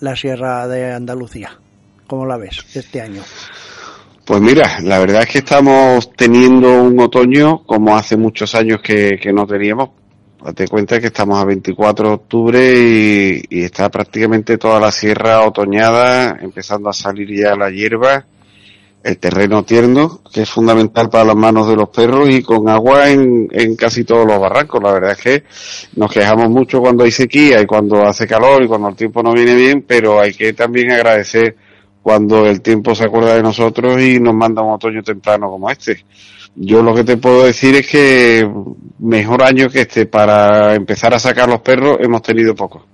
la Sierra de Andalucía? ¿Cómo la ves este año? Pues mira, la verdad es que estamos teniendo un otoño como hace muchos años que, no teníamos. Date cuenta que estamos a 24 de octubre y, está prácticamente toda la sierra otoñada, empezando a salir ya la hierba el terreno tierno, que es fundamental para las manos de los perros y con agua en, en casi todos los barrancos. La verdad es que nos quejamos mucho cuando hay sequía y cuando hace calor y cuando el tiempo no viene bien, pero hay que también agradecer cuando el tiempo se acuerda de nosotros y nos manda un otoño temprano como este. Yo lo que te puedo decir es que mejor año que este para empezar a sacar los perros hemos tenido poco.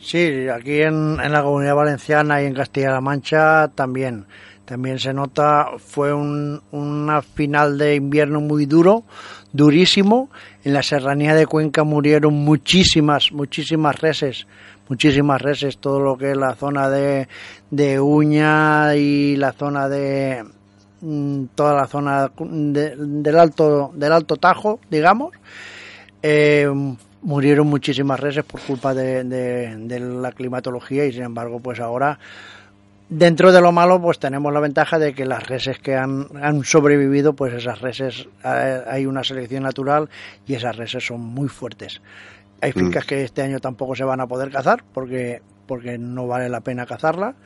Sí, aquí en, en la Comunidad Valenciana y en Castilla-La Mancha también también se nota, fue un, una final de invierno muy duro, durísimo. En la serranía de Cuenca murieron muchísimas, muchísimas reses, muchísimas reses, todo lo que es la zona de, de Uña y la zona de toda la zona del alto del alto Tajo, digamos. Eh, murieron muchísimas reses por culpa de, de la climatología y sin embargo pues ahora Dentro de lo malo, pues tenemos la ventaja de que las reses que han, han sobrevivido, pues esas reses, eh, hay una selección natural y esas reses son muy fuertes. Hay mm. fincas que este año tampoco se van a poder cazar porque, porque no vale la pena cazarla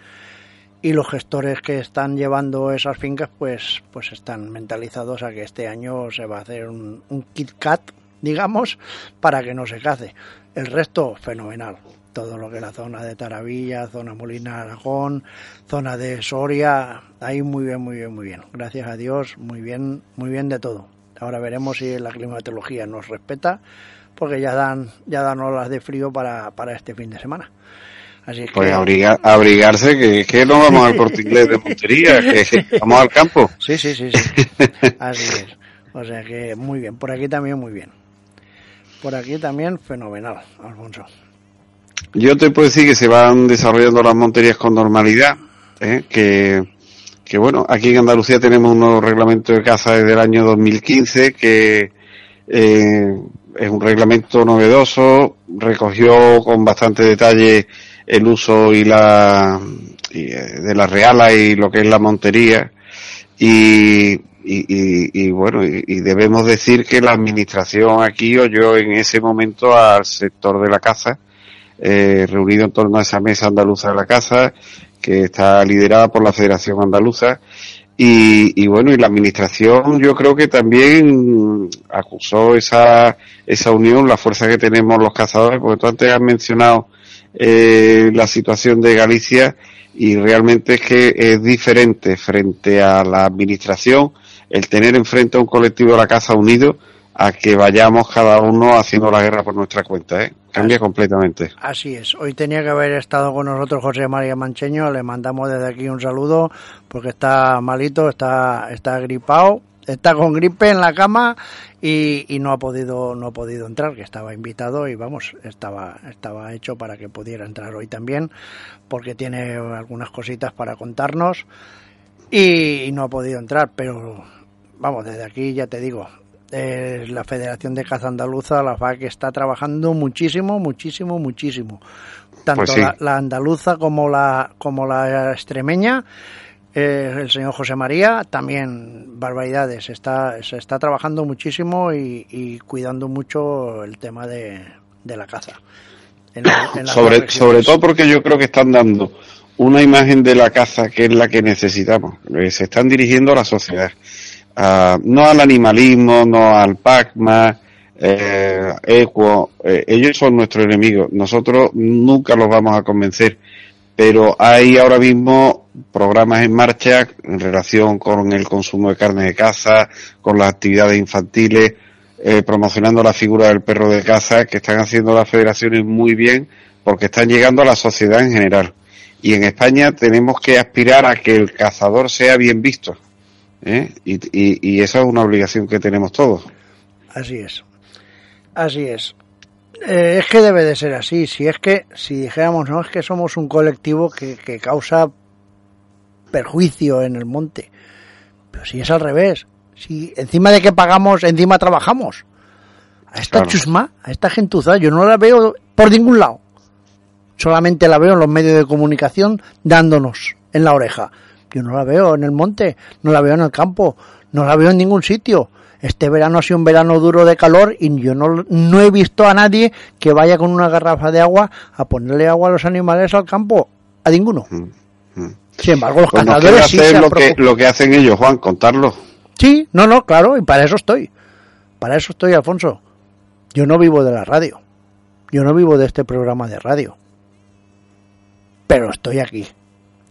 y los gestores que están llevando esas fincas pues pues están mentalizados a que este año se va a hacer un, un kit cat digamos para que no se cace el resto fenomenal todo lo que es la zona de Taravilla, zona Molina Aragón, zona de Soria, ahí muy bien, muy bien, muy bien. Gracias a Dios, muy bien, muy bien de todo. Ahora veremos si la climatología nos respeta, porque ya dan, ya dan olas de frío para, para este fin de semana. Así que... Pues abrigarse, que, que no vamos al corte inglés de Montería, que, vamos al campo. [LAUGHS] Sí, sí, sí, sí. Así es. O sea que muy bien, por aquí también muy bien. Por aquí también fenomenal, Alfonso. Yo te puedo decir que se van desarrollando las monterías con normalidad, ¿eh? que, que bueno, aquí en Andalucía tenemos un nuevo reglamento de caza desde el año 2015 que eh, es un reglamento novedoso, recogió con bastante detalle el uso y la y, eh, de la reala y lo que es la montería. Y, y, y bueno y, debemos decir que la administración aquí oyó en ese momento al sector de la caza eh, reunido en torno a esa mesa andaluza de la caza que está liderada por la Federación Andaluza y, y, bueno, y la administración yo creo que también acusó esa, esa unión, la fuerza que tenemos los cazadores, porque tú antes has mencionado eh, la situación de Galicia y realmente es que es diferente frente a la administración el tener enfrente a un colectivo de la caza unido a que vayamos cada uno haciendo la guerra por nuestra cuenta, ¿eh? Cambia completamente. Así es. Hoy tenía que haber estado con nosotros José María Mancheño. Le mandamos desde aquí un saludo porque está malito, está, está gripado, está con gripe en la cama y, y, no ha podido no ha podido entrar que estaba invitado y vamos estaba estaba hecho para que pudiera entrar hoy también porque tiene algunas cositas para contarnos y no ha podido entrar pero vamos desde aquí ya te digo eh, la Federación de Caza Andaluza, la FAC, está trabajando muchísimo, muchísimo, muchísimo. Tanto Pues sí. la, la andaluza como la, como la extremeña. eh, el señor José María, también barbaridades. Está, se está trabajando muchísimo y, y cuidando mucho el tema de, de la caza. En la- en sobre, sobre todo porque yo creo que están dando una imagen de la caza que es la que necesitamos. Se están dirigiendo a la sociedad. Ah, no al animalismo, no al PACMA, eh, Equo. eh, ellos son nuestros enemigos. Nosotros nunca los vamos a convencer. Pero hay ahora mismo programas en marcha en relación con el consumo de carne de caza, con las actividades infantiles, eh, promocionando la figura del perro de caza, que están haciendo las federaciones muy bien porque están llegando a la sociedad en general. Y en España tenemos que aspirar a que el cazador sea bien visto. ¿Eh? Y, y, y esa es una obligación que tenemos todos. Así es. Así es. Eh, es que debe de ser así. Si es que, si dijéramos, no, es que somos un colectivo que, que causa perjuicio en el monte. Pero si es al revés. Si encima de que pagamos, encima trabajamos. A esta Claro. chusma, a esta gentuza, yo no la veo por ningún lado. Solamente la veo en los medios de comunicación dándonos en la oreja. Yo no la veo en el monte, no la veo en el campo, no la veo en ningún sitio. Este verano ha sido un verano duro de calor y yo no, no he visto a nadie que vaya con una garrafa de agua a ponerle agua a los animales al campo. A ninguno. Mm, Sin embargo, los Pues cazadores queda sí se lo que, lo que hacen ellos, Juan, contarlo. Sí, no, no, claro, y para eso estoy. Para eso estoy, Alfonso. Yo no vivo de la radio. Yo no vivo de este programa de radio. Pero estoy aquí.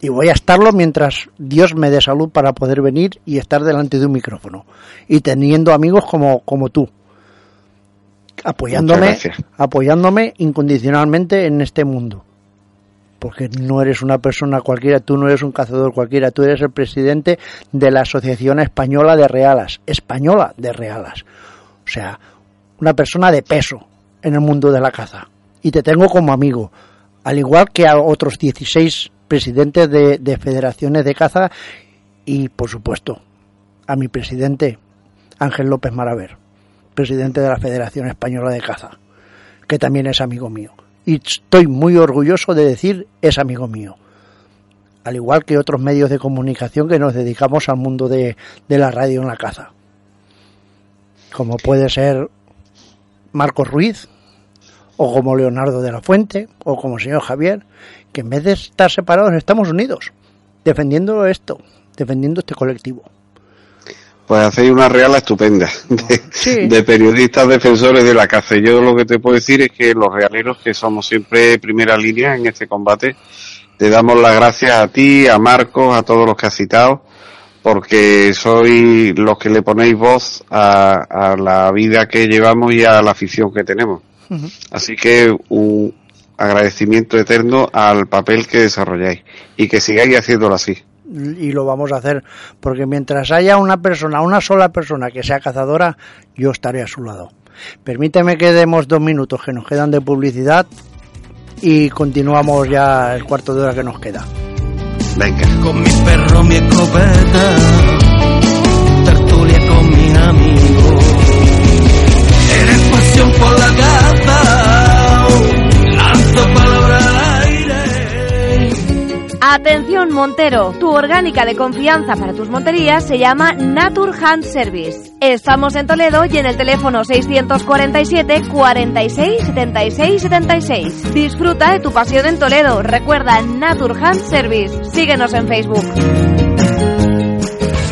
Y voy a estarlo mientras Dios me dé salud para poder venir y estar delante de un micrófono. Y teniendo amigos como, como tú. Apoyándome, apoyándome incondicionalmente en este mundo. Porque no eres una persona cualquiera, tú no eres un cazador cualquiera, tú eres el presidente de la Asociación Española de Realas, española de Realas. O sea, una persona de peso en el mundo de la caza. Y te tengo como amigo, al igual que a otros 16 presidentes de, de federaciones de caza y, por supuesto, a mi presidente Ángel López Maraver, presidente de la Federación Española de Caza, que también es amigo mío. Y estoy muy orgulloso de decir es amigo mío. Al igual que otros medios de comunicación que nos dedicamos al mundo de, de la radio en la caza. Como puede ser Marcos Ruiz, o como Leonardo de la Fuente, o como el señor Javier, que en vez de estar separados estamos unidos, defendiendo esto, defendiendo este colectivo. Pues hacéis una reala estupenda de, Sí. de periodistas defensores de la caza. Yo lo que te puedo decir es que los realeros, que somos siempre primera línea en este combate, te damos las gracias a ti, a Marcos, a todos los que has citado, porque sois los que le ponéis voz a, a la vida que llevamos y a la afición que tenemos. Así que un- agradecimiento eterno al papel que desarrolláis y que sigáis haciéndolo así. Y lo vamos a hacer porque mientras haya una persona, una sola persona que sea cazadora, yo estaré a su lado. Permíteme que demos dos minutos que nos quedan de publicidad y continuamos ya el cuarto de hora que nos queda. Venga. Con mi perro, mi escopeta, tertulia con mis amigos. Por la. Atención Montero, tu orgánica de confianza para tus monterías se llama Nature Hand Service. Estamos en Toledo y en el teléfono 647 46 76 76. Disfruta de tu pasión en Toledo. Recuerda Nature Hand Service. Síguenos en Facebook.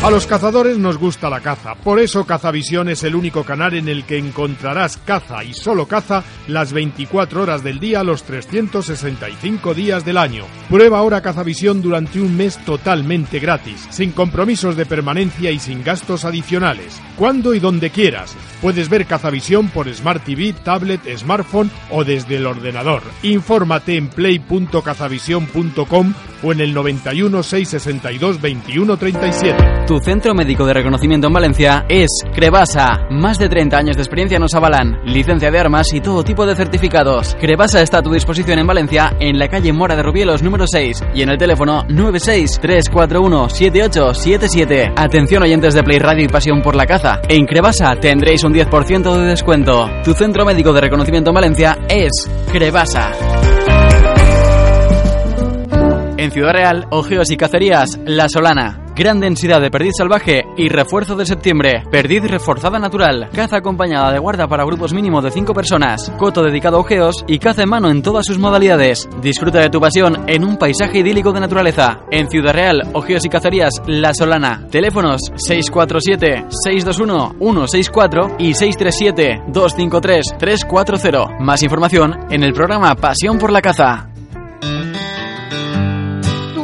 A los cazadores nos gusta la caza, por eso Cazavisión es el único canal en el que encontrarás caza y solo caza las 24 horas del día, los 365 días del año. Prueba ahora Cazavisión durante un mes totalmente gratis, sin compromisos de permanencia y sin gastos adicionales. Cuando y donde quieras. Puedes ver Cazavisión por Smart TV, tablet, smartphone o desde el ordenador. Infórmate en play.cazavision.com o en el 91 662 21 37. Tu centro médico de reconocimiento en Valencia es Crevasa. Más de 30 años de experiencia nos avalan. Licencia de armas y todo tipo de certificados. Crevasa está a tu disposición en Valencia, en la calle Mora de Rubielos número 6 y en el teléfono 96-341-7877. Atención oyentes de Play Radio y Pasión por la Caza. En Crevasa tendréis un 10% de descuento. Tu centro médico de reconocimiento en Valencia es Crevasa. En Ciudad Real, Ojeos y Cacerías, La Solana. Gran densidad de perdiz salvaje y refuerzo de septiembre. Perdiz reforzada natural. Caza acompañada de guarda para grupos mínimo de 5 personas. Coto dedicado a ojeos y caza en mano en todas sus modalidades. Disfruta de tu pasión en un paisaje idílico de naturaleza. En Ciudad Real, Ojeos y Cacerías, La Solana. Teléfonos 647-621-164 y 637-253-340. Más información en el programa Pasión por la Caza.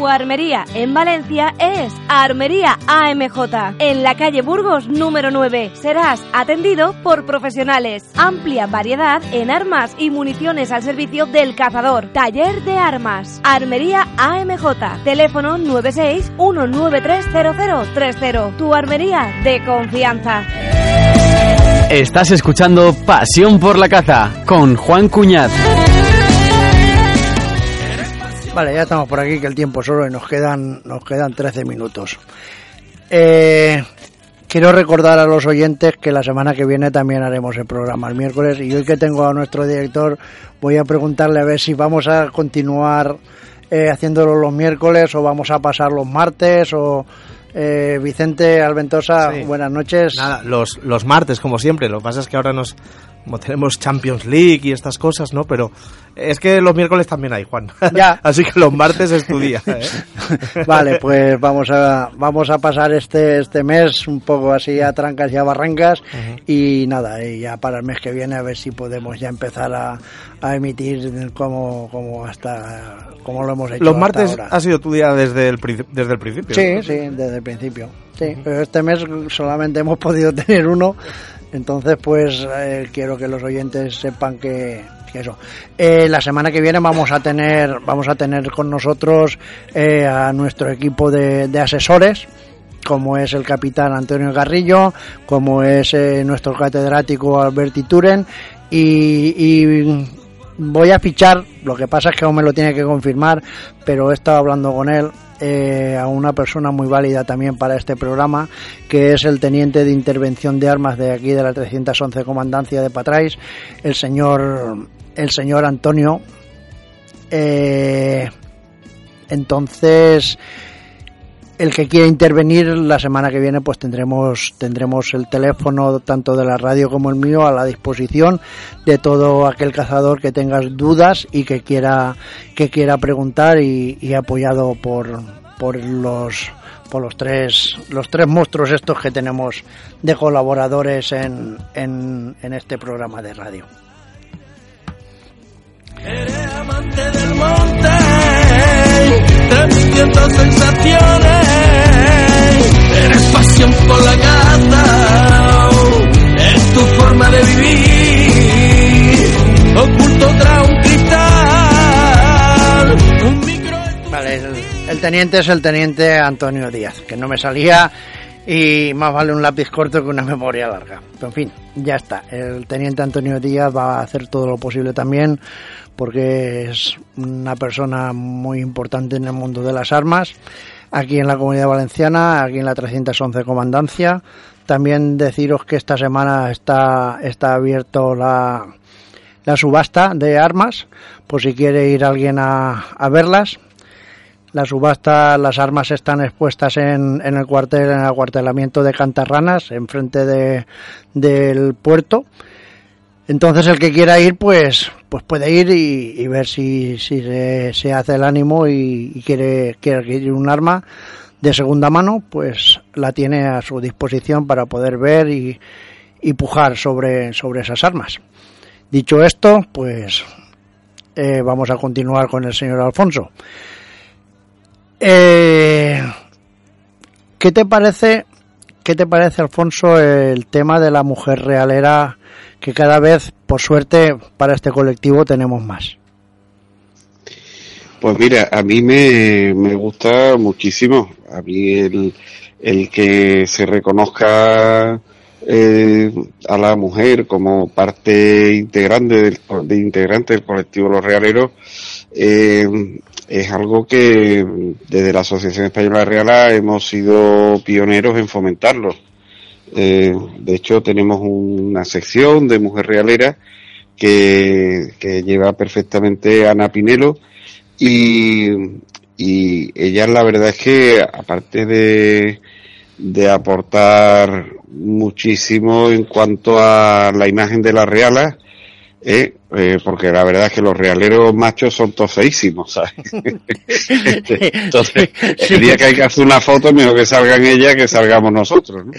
Tu armería en Valencia es Armería AMJ. En la calle Burgos número 9 serás atendido por profesionales. Amplia variedad en armas y municiones al servicio del cazador. Taller de armas. Armería AMJ. Teléfono 96 1930030. Tu armería de confianza. Estás escuchando Pasión por la Caza con Juan Cuñat. Vale, ya estamos por aquí, que el tiempo solo y nos quedan, nos quedan 13 minutos. Eh, quiero recordar a los oyentes que la semana que viene también haremos el programa el miércoles y hoy que tengo a nuestro director voy a preguntarle a ver si vamos a continuar eh, haciéndolo los miércoles o vamos a pasar los martes o... Eh, Vicente Alventosa, Sí. buenas noches. Nada, los, los martes, como siempre. Lo que pasa es que ahora nos. Como tenemos Champions League y estas cosas, ¿no? Pero es que los miércoles también hay, Juan. Ya. [LAUGHS] Así que los martes es tu día. ¿eh? [LAUGHS] Vale, pues vamos a vamos a pasar este este mes un poco así a trancas y a barrancas y nada, y ya para el mes que viene a ver si podemos ya empezar a, a emitir como como hasta como lo hemos hecho Los hasta martes ahora. ha sido tu día desde el, desde el principio. Sí, ¿no? sí, desde el principio. Sí, pero este mes solamente hemos podido [LAUGHS] tener uno, entonces pues eh, quiero que los oyentes sepan que, eso. Eh, la semana que viene vamos a tener vamos a tener con nosotros eh, a nuestro equipo de, de asesores como es el capitán Antonio Garrillo, como es eh, nuestro catedrático Alberti Turen y, y voy a fichar, lo que pasa es que aún me lo tiene que confirmar, pero he estado hablando con él, eh, a una persona muy válida también para este programa, que es el teniente de intervención de armas de aquí de la 311 Comandancia de Patrais, el señor, el señor Antonio. Eh, entonces, el que quiera intervenir la semana que viene pues tendremos tendremos el teléfono tanto de la radio como el mío a la disposición de todo aquel cazador que tenga dudas y que quiera que quiera preguntar y, apoyado por por los por los tres los tres monstruos estos que tenemos de colaboradores en, en, en este programa de radio Eres amante del monte, transmitiendo sensaciones pasión por la es tu forma de vivir. Oculto tras un cristal, un micro. Vale, el, el teniente es el teniente Antonio Díaz, que no me salía y más vale un lápiz corto que una memoria larga. Pero, en fin, ya está. El teniente Antonio Díaz va a hacer todo lo posible también porque es una persona muy importante en el mundo de las armas aquí en la Comunidad Valenciana, aquí en la 311 Comandancia. También deciros que esta semana está, está abierto la, la subasta de armas, por si quiere ir alguien a, a verlas. La subasta, las armas están expuestas en, en el cuartel, en el acuartelamiento de Cantarranas, enfrente de, del puerto. Entonces el que quiera ir, pues, pues puede ir y, ver si, se, hace el ánimo y, y quiere, quiere adquirir un arma de segunda mano, pues la tiene a su disposición para poder ver y, y pujar sobre, sobre esas armas. Dicho esto, pues eh, vamos a continuar con el señor Alfonso. Eh, ¿Qué te parece, qué te parece, Alfonso, el tema de la mujer realera que cada vez, por suerte, para este colectivo tenemos más? Pues mira, a mí me, me gusta muchísimo. A mí el, el que se reconozca eh, a la mujer como parte integrante del, de integrante del colectivo Los Realeros eh, es algo que desde la Asociación Española de Reala hemos sido pioneros en fomentarlo. Eh, de hecho, tenemos una sección de mujer realera que, que lleva perfectamente Ana Pinelo y, y ella la verdad es que aparte de, de aportar muchísimo en cuanto a la imagen de la reala, eh, eh, porque la verdad es que los realeros machos son todos feísimos, ¿sabes? [LAUGHS] Entonces, el día que hay que hacer una foto, mejor que salgan ellas que salgamos nosotros, ¿no?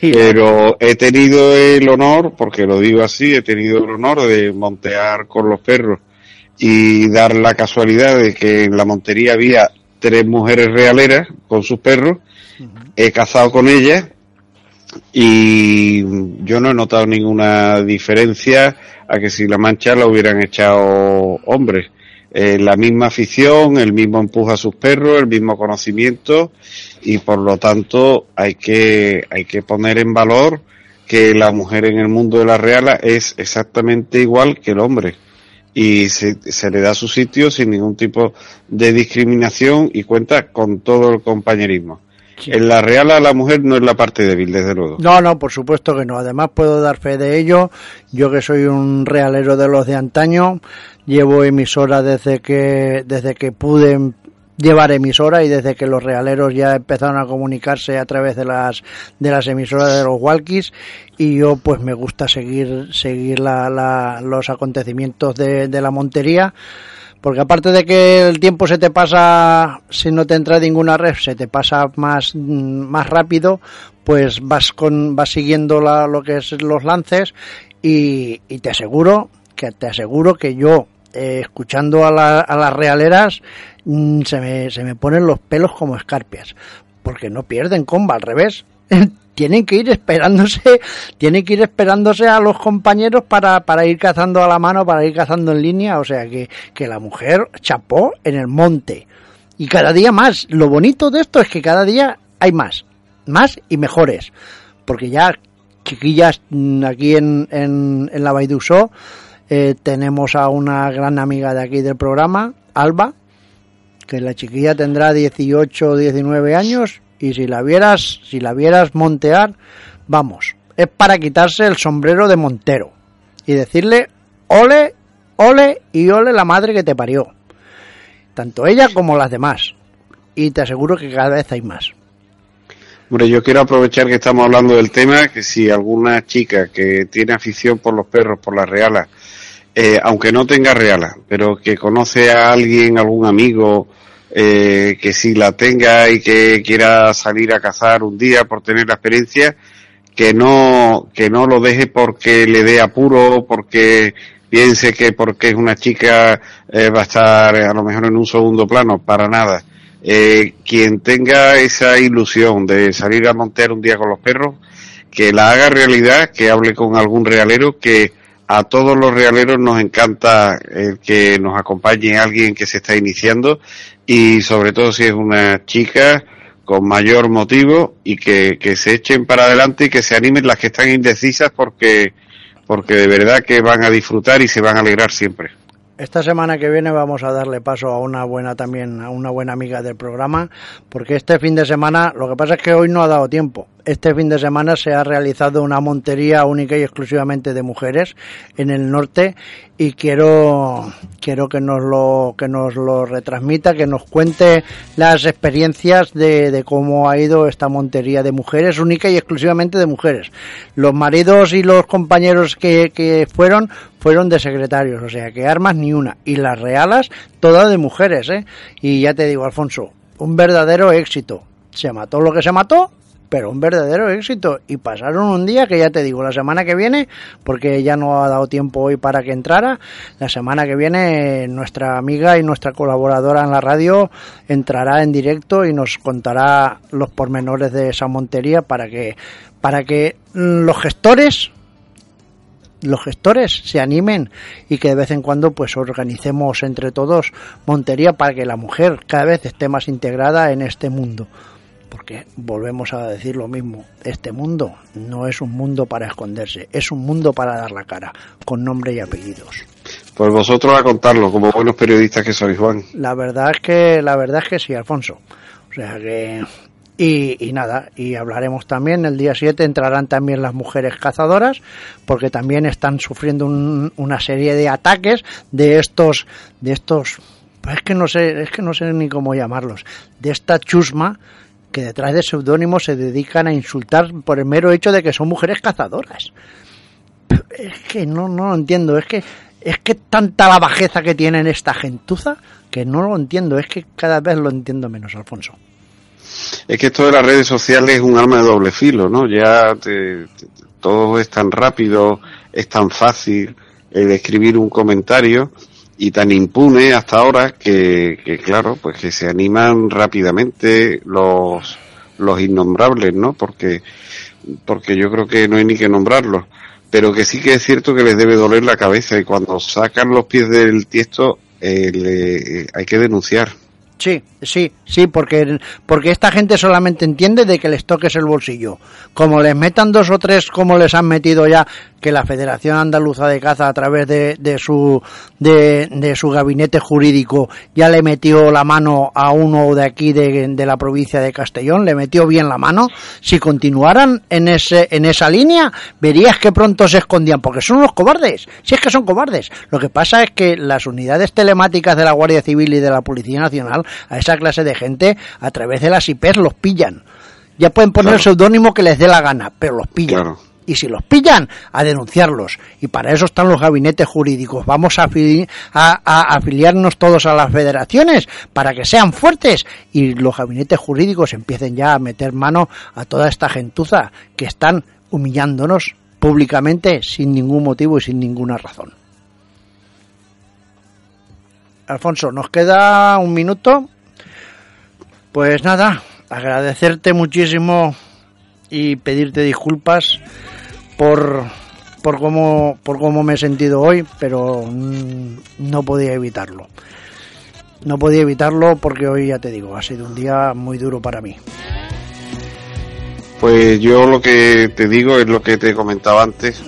Pero he tenido el honor, porque lo digo así, he tenido el honor de montear con los perros y dar la casualidad de que en la montería había tres mujeres realeras con sus perros, he cazado con ellas y yo no he notado ninguna diferencia a que si la mancha la hubieran echado hombres. Eh, la misma afición, el mismo empuje a sus perros, el mismo conocimiento y por lo tanto hay que, hay que poner en valor que la mujer en el mundo de la reala es exactamente igual que el hombre y se, se, le da su sitio sin ningún tipo de discriminación y cuenta con todo el compañerismo. En la reala la mujer no es la parte débil, desde luego. No, no, por supuesto que no. Además puedo dar fe de ello. Yo que soy un realero de los de antaño, llevo emisora desde que desde que pude llevar emisora y desde que los realeros ya empezaron a comunicarse a través de las de las emisoras de los walkies y yo pues me gusta seguir seguir la, la, los acontecimientos de, de la montería porque aparte de que el tiempo se te pasa si no te entra ninguna red se te pasa más más rápido pues vas con vas siguiendo la, lo que es los lances y, te aseguro que te aseguro que yo eh, escuchando a, la, a, las realeras mmm, se, me, se me ponen los pelos como escarpias porque no pierden comba al revés [LAUGHS] tienen que ir esperándose, [LAUGHS] tienen que ir esperándose a los compañeros para, para ir cazando a la mano, para ir cazando en línea, o sea que, que la mujer chapó en el monte. Y cada día más, lo bonito de esto es que cada día hay más, más y mejores. Porque ya, chiquillas, aquí en, en, en la Baidusó, eh, tenemos a una gran amiga de aquí del programa, Alba, que la chiquilla tendrá 18 o 19 años y si la vieras, si la vieras montear, vamos, es para quitarse el sombrero de montero y decirle ole, ole y ole la madre que te parió. Tanto ella como las demás. Y te aseguro que cada vez hay más. Hombre, yo quiero aprovechar que estamos hablando del tema, que si alguna chica que tiene afición por los perros, por las realas, eh, aunque no tenga realas, pero que conoce a alguien, algún amigo, eh, que si la tenga y que quiera salir a cazar un día por tener la experiencia, que no, que no lo deje porque le dé apuro, porque piense que porque es una chica eh, va a estar a lo mejor en un segundo plano, para nada. Eh, quien tenga esa ilusión de salir a montar un día con los perros, que la haga realidad, que hable con algún realero, que a todos los realeros nos encanta el que nos acompañe alguien que se está iniciando y sobre todo si es una chica con mayor motivo y que, que se echen para adelante y que se animen las que están indecisas porque, porque de verdad que van a disfrutar y se van a alegrar siempre. Esta semana que viene vamos a darle paso a una buena también, a una buena amiga del programa, porque este fin de semana, lo que pasa es que hoy no ha dado tiempo. Este fin de semana se ha realizado una montería única y exclusivamente de mujeres en el norte y quiero quiero que nos lo que nos lo retransmita, que nos cuente las experiencias de, de cómo ha ido esta montería de mujeres única y exclusivamente de mujeres. Los maridos y los compañeros que, que fueron fueron de secretarios, o sea que armas ni una y las realas todas de mujeres, ¿eh? Y ya te digo, Alfonso, un verdadero éxito. Se mató lo que se mató pero un verdadero éxito. Y pasaron un día que ya te digo, la semana que viene, porque ya no ha dado tiempo hoy para que entrara, la semana que viene nuestra amiga y nuestra colaboradora en la radio entrará en directo y nos contará los pormenores de esa montería para que, para que los gestores los gestores se animen y que de vez en cuando pues organicemos entre todos montería para que la mujer cada vez esté más integrada en este mundo porque volvemos a decir lo mismo, este mundo no es un mundo para esconderse, es un mundo para dar la cara, con nombre y apellidos. Pues vosotros a contarlo, como buenos periodistas que sois, Juan. La verdad es que, la verdad es que sí, Alfonso. O sea que, y, y, nada, y hablaremos también, el día 7 entrarán también las mujeres cazadoras, porque también están sufriendo un, una serie de ataques de estos, de estos, pues es que no sé, es que no sé ni cómo llamarlos, de esta chusma que detrás de seudónimos se dedican a insultar por el mero hecho de que son mujeres cazadoras. Es que no, no lo entiendo, es que es que tanta la bajeza que tienen esta gentuza que no lo entiendo, es que cada vez lo entiendo menos, Alfonso. Es que esto de las redes sociales es un arma de doble filo, ¿no? Ya te, todo es tan rápido, es tan fácil el escribir un comentario y tan impune hasta ahora que, que, claro, pues que se animan rápidamente los, los innombrables, ¿no? Porque, porque yo creo que no hay ni que nombrarlos. Pero que sí que es cierto que les debe doler la cabeza y cuando sacan los pies del tiesto eh, le, hay que denunciar. Sí, sí, sí, porque, porque esta gente solamente entiende de que les toques el bolsillo. Como les metan dos o tres, como les han metido ya, que la Federación Andaluza de Caza a través de, de su de, de, su gabinete jurídico ya le metió la mano a uno de aquí de, de, la provincia de Castellón, le metió bien la mano. Si continuaran en ese en esa línea, verías que pronto se escondían, porque son unos cobardes. Si es que son cobardes. Lo que pasa es que las unidades telemáticas de la Guardia Civil y de la Policía Nacional a clase de gente a través de las IPs los pillan. Ya pueden poner claro. el seudónimo que les dé la gana, pero los pillan. Claro. Y si los pillan, a denunciarlos. Y para eso están los gabinetes jurídicos. Vamos a, afili a, a afiliarnos todos a las federaciones para que sean fuertes y los gabinetes jurídicos empiecen ya a meter mano a toda esta gentuza que están humillándonos públicamente sin ningún motivo y sin ninguna razón. Alfonso, nos queda un minuto. Pues nada, agradecerte muchísimo y pedirte disculpas por por cómo por cómo me he sentido hoy, pero no podía evitarlo. No podía evitarlo porque hoy ya te digo, ha sido un día muy duro para mí. Pues yo lo que te digo es lo que te comentaba antes,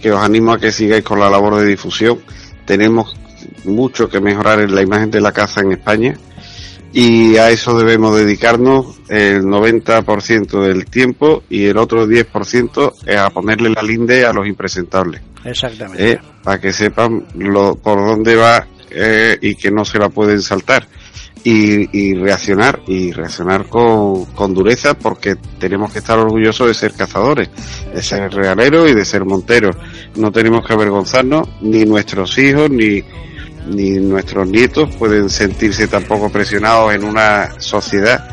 que os animo a que sigáis con la labor de difusión. Tenemos mucho que mejorar en la imagen de la caza en España y a eso debemos dedicarnos el 90% del tiempo y el otro 10% es a ponerle la linde a los impresentables. Exactamente. Eh, para que sepan lo, por dónde va eh, y que no se la pueden saltar. Y, y reaccionar, y reaccionar con, con, dureza porque tenemos que estar orgullosos de ser cazadores, de ser realeros y de ser monteros. No tenemos que avergonzarnos, ni nuestros hijos, ni, ni nuestros nietos pueden sentirse tampoco presionados en una sociedad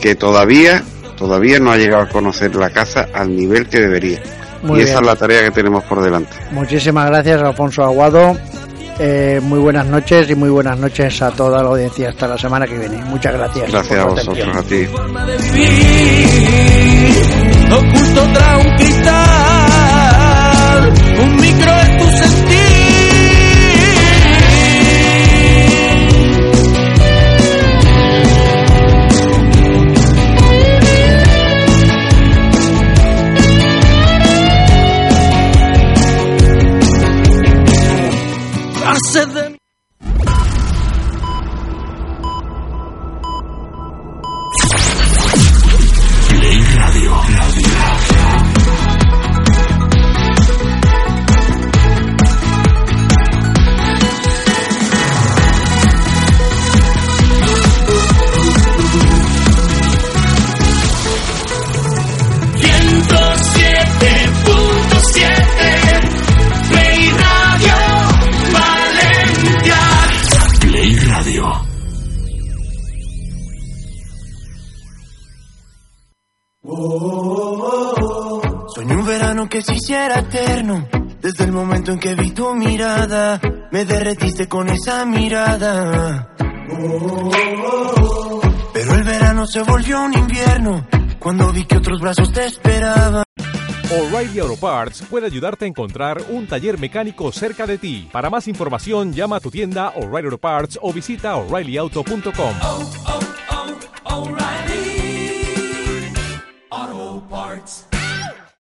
que todavía, todavía no ha llegado a conocer la caza al nivel que debería. Muy y bien. esa es la tarea que tenemos por delante. Muchísimas gracias, Alfonso Aguado. Eh, muy buenas noches y muy buenas noches a toda la audiencia hasta la semana que viene. Muchas gracias. Gracias a vosotros, a ti. Oculto tras un cristal, un micro esa mirada. Pero el verano se volvió un invierno cuando vi que otros brazos te esperaban. O'Reilly Auto Parts puede ayudarte a encontrar un taller mecánico cerca de ti. Para más información, llama a tu tienda O'Reilly Auto Parts o visita oreillyauto.com. Oh, oh.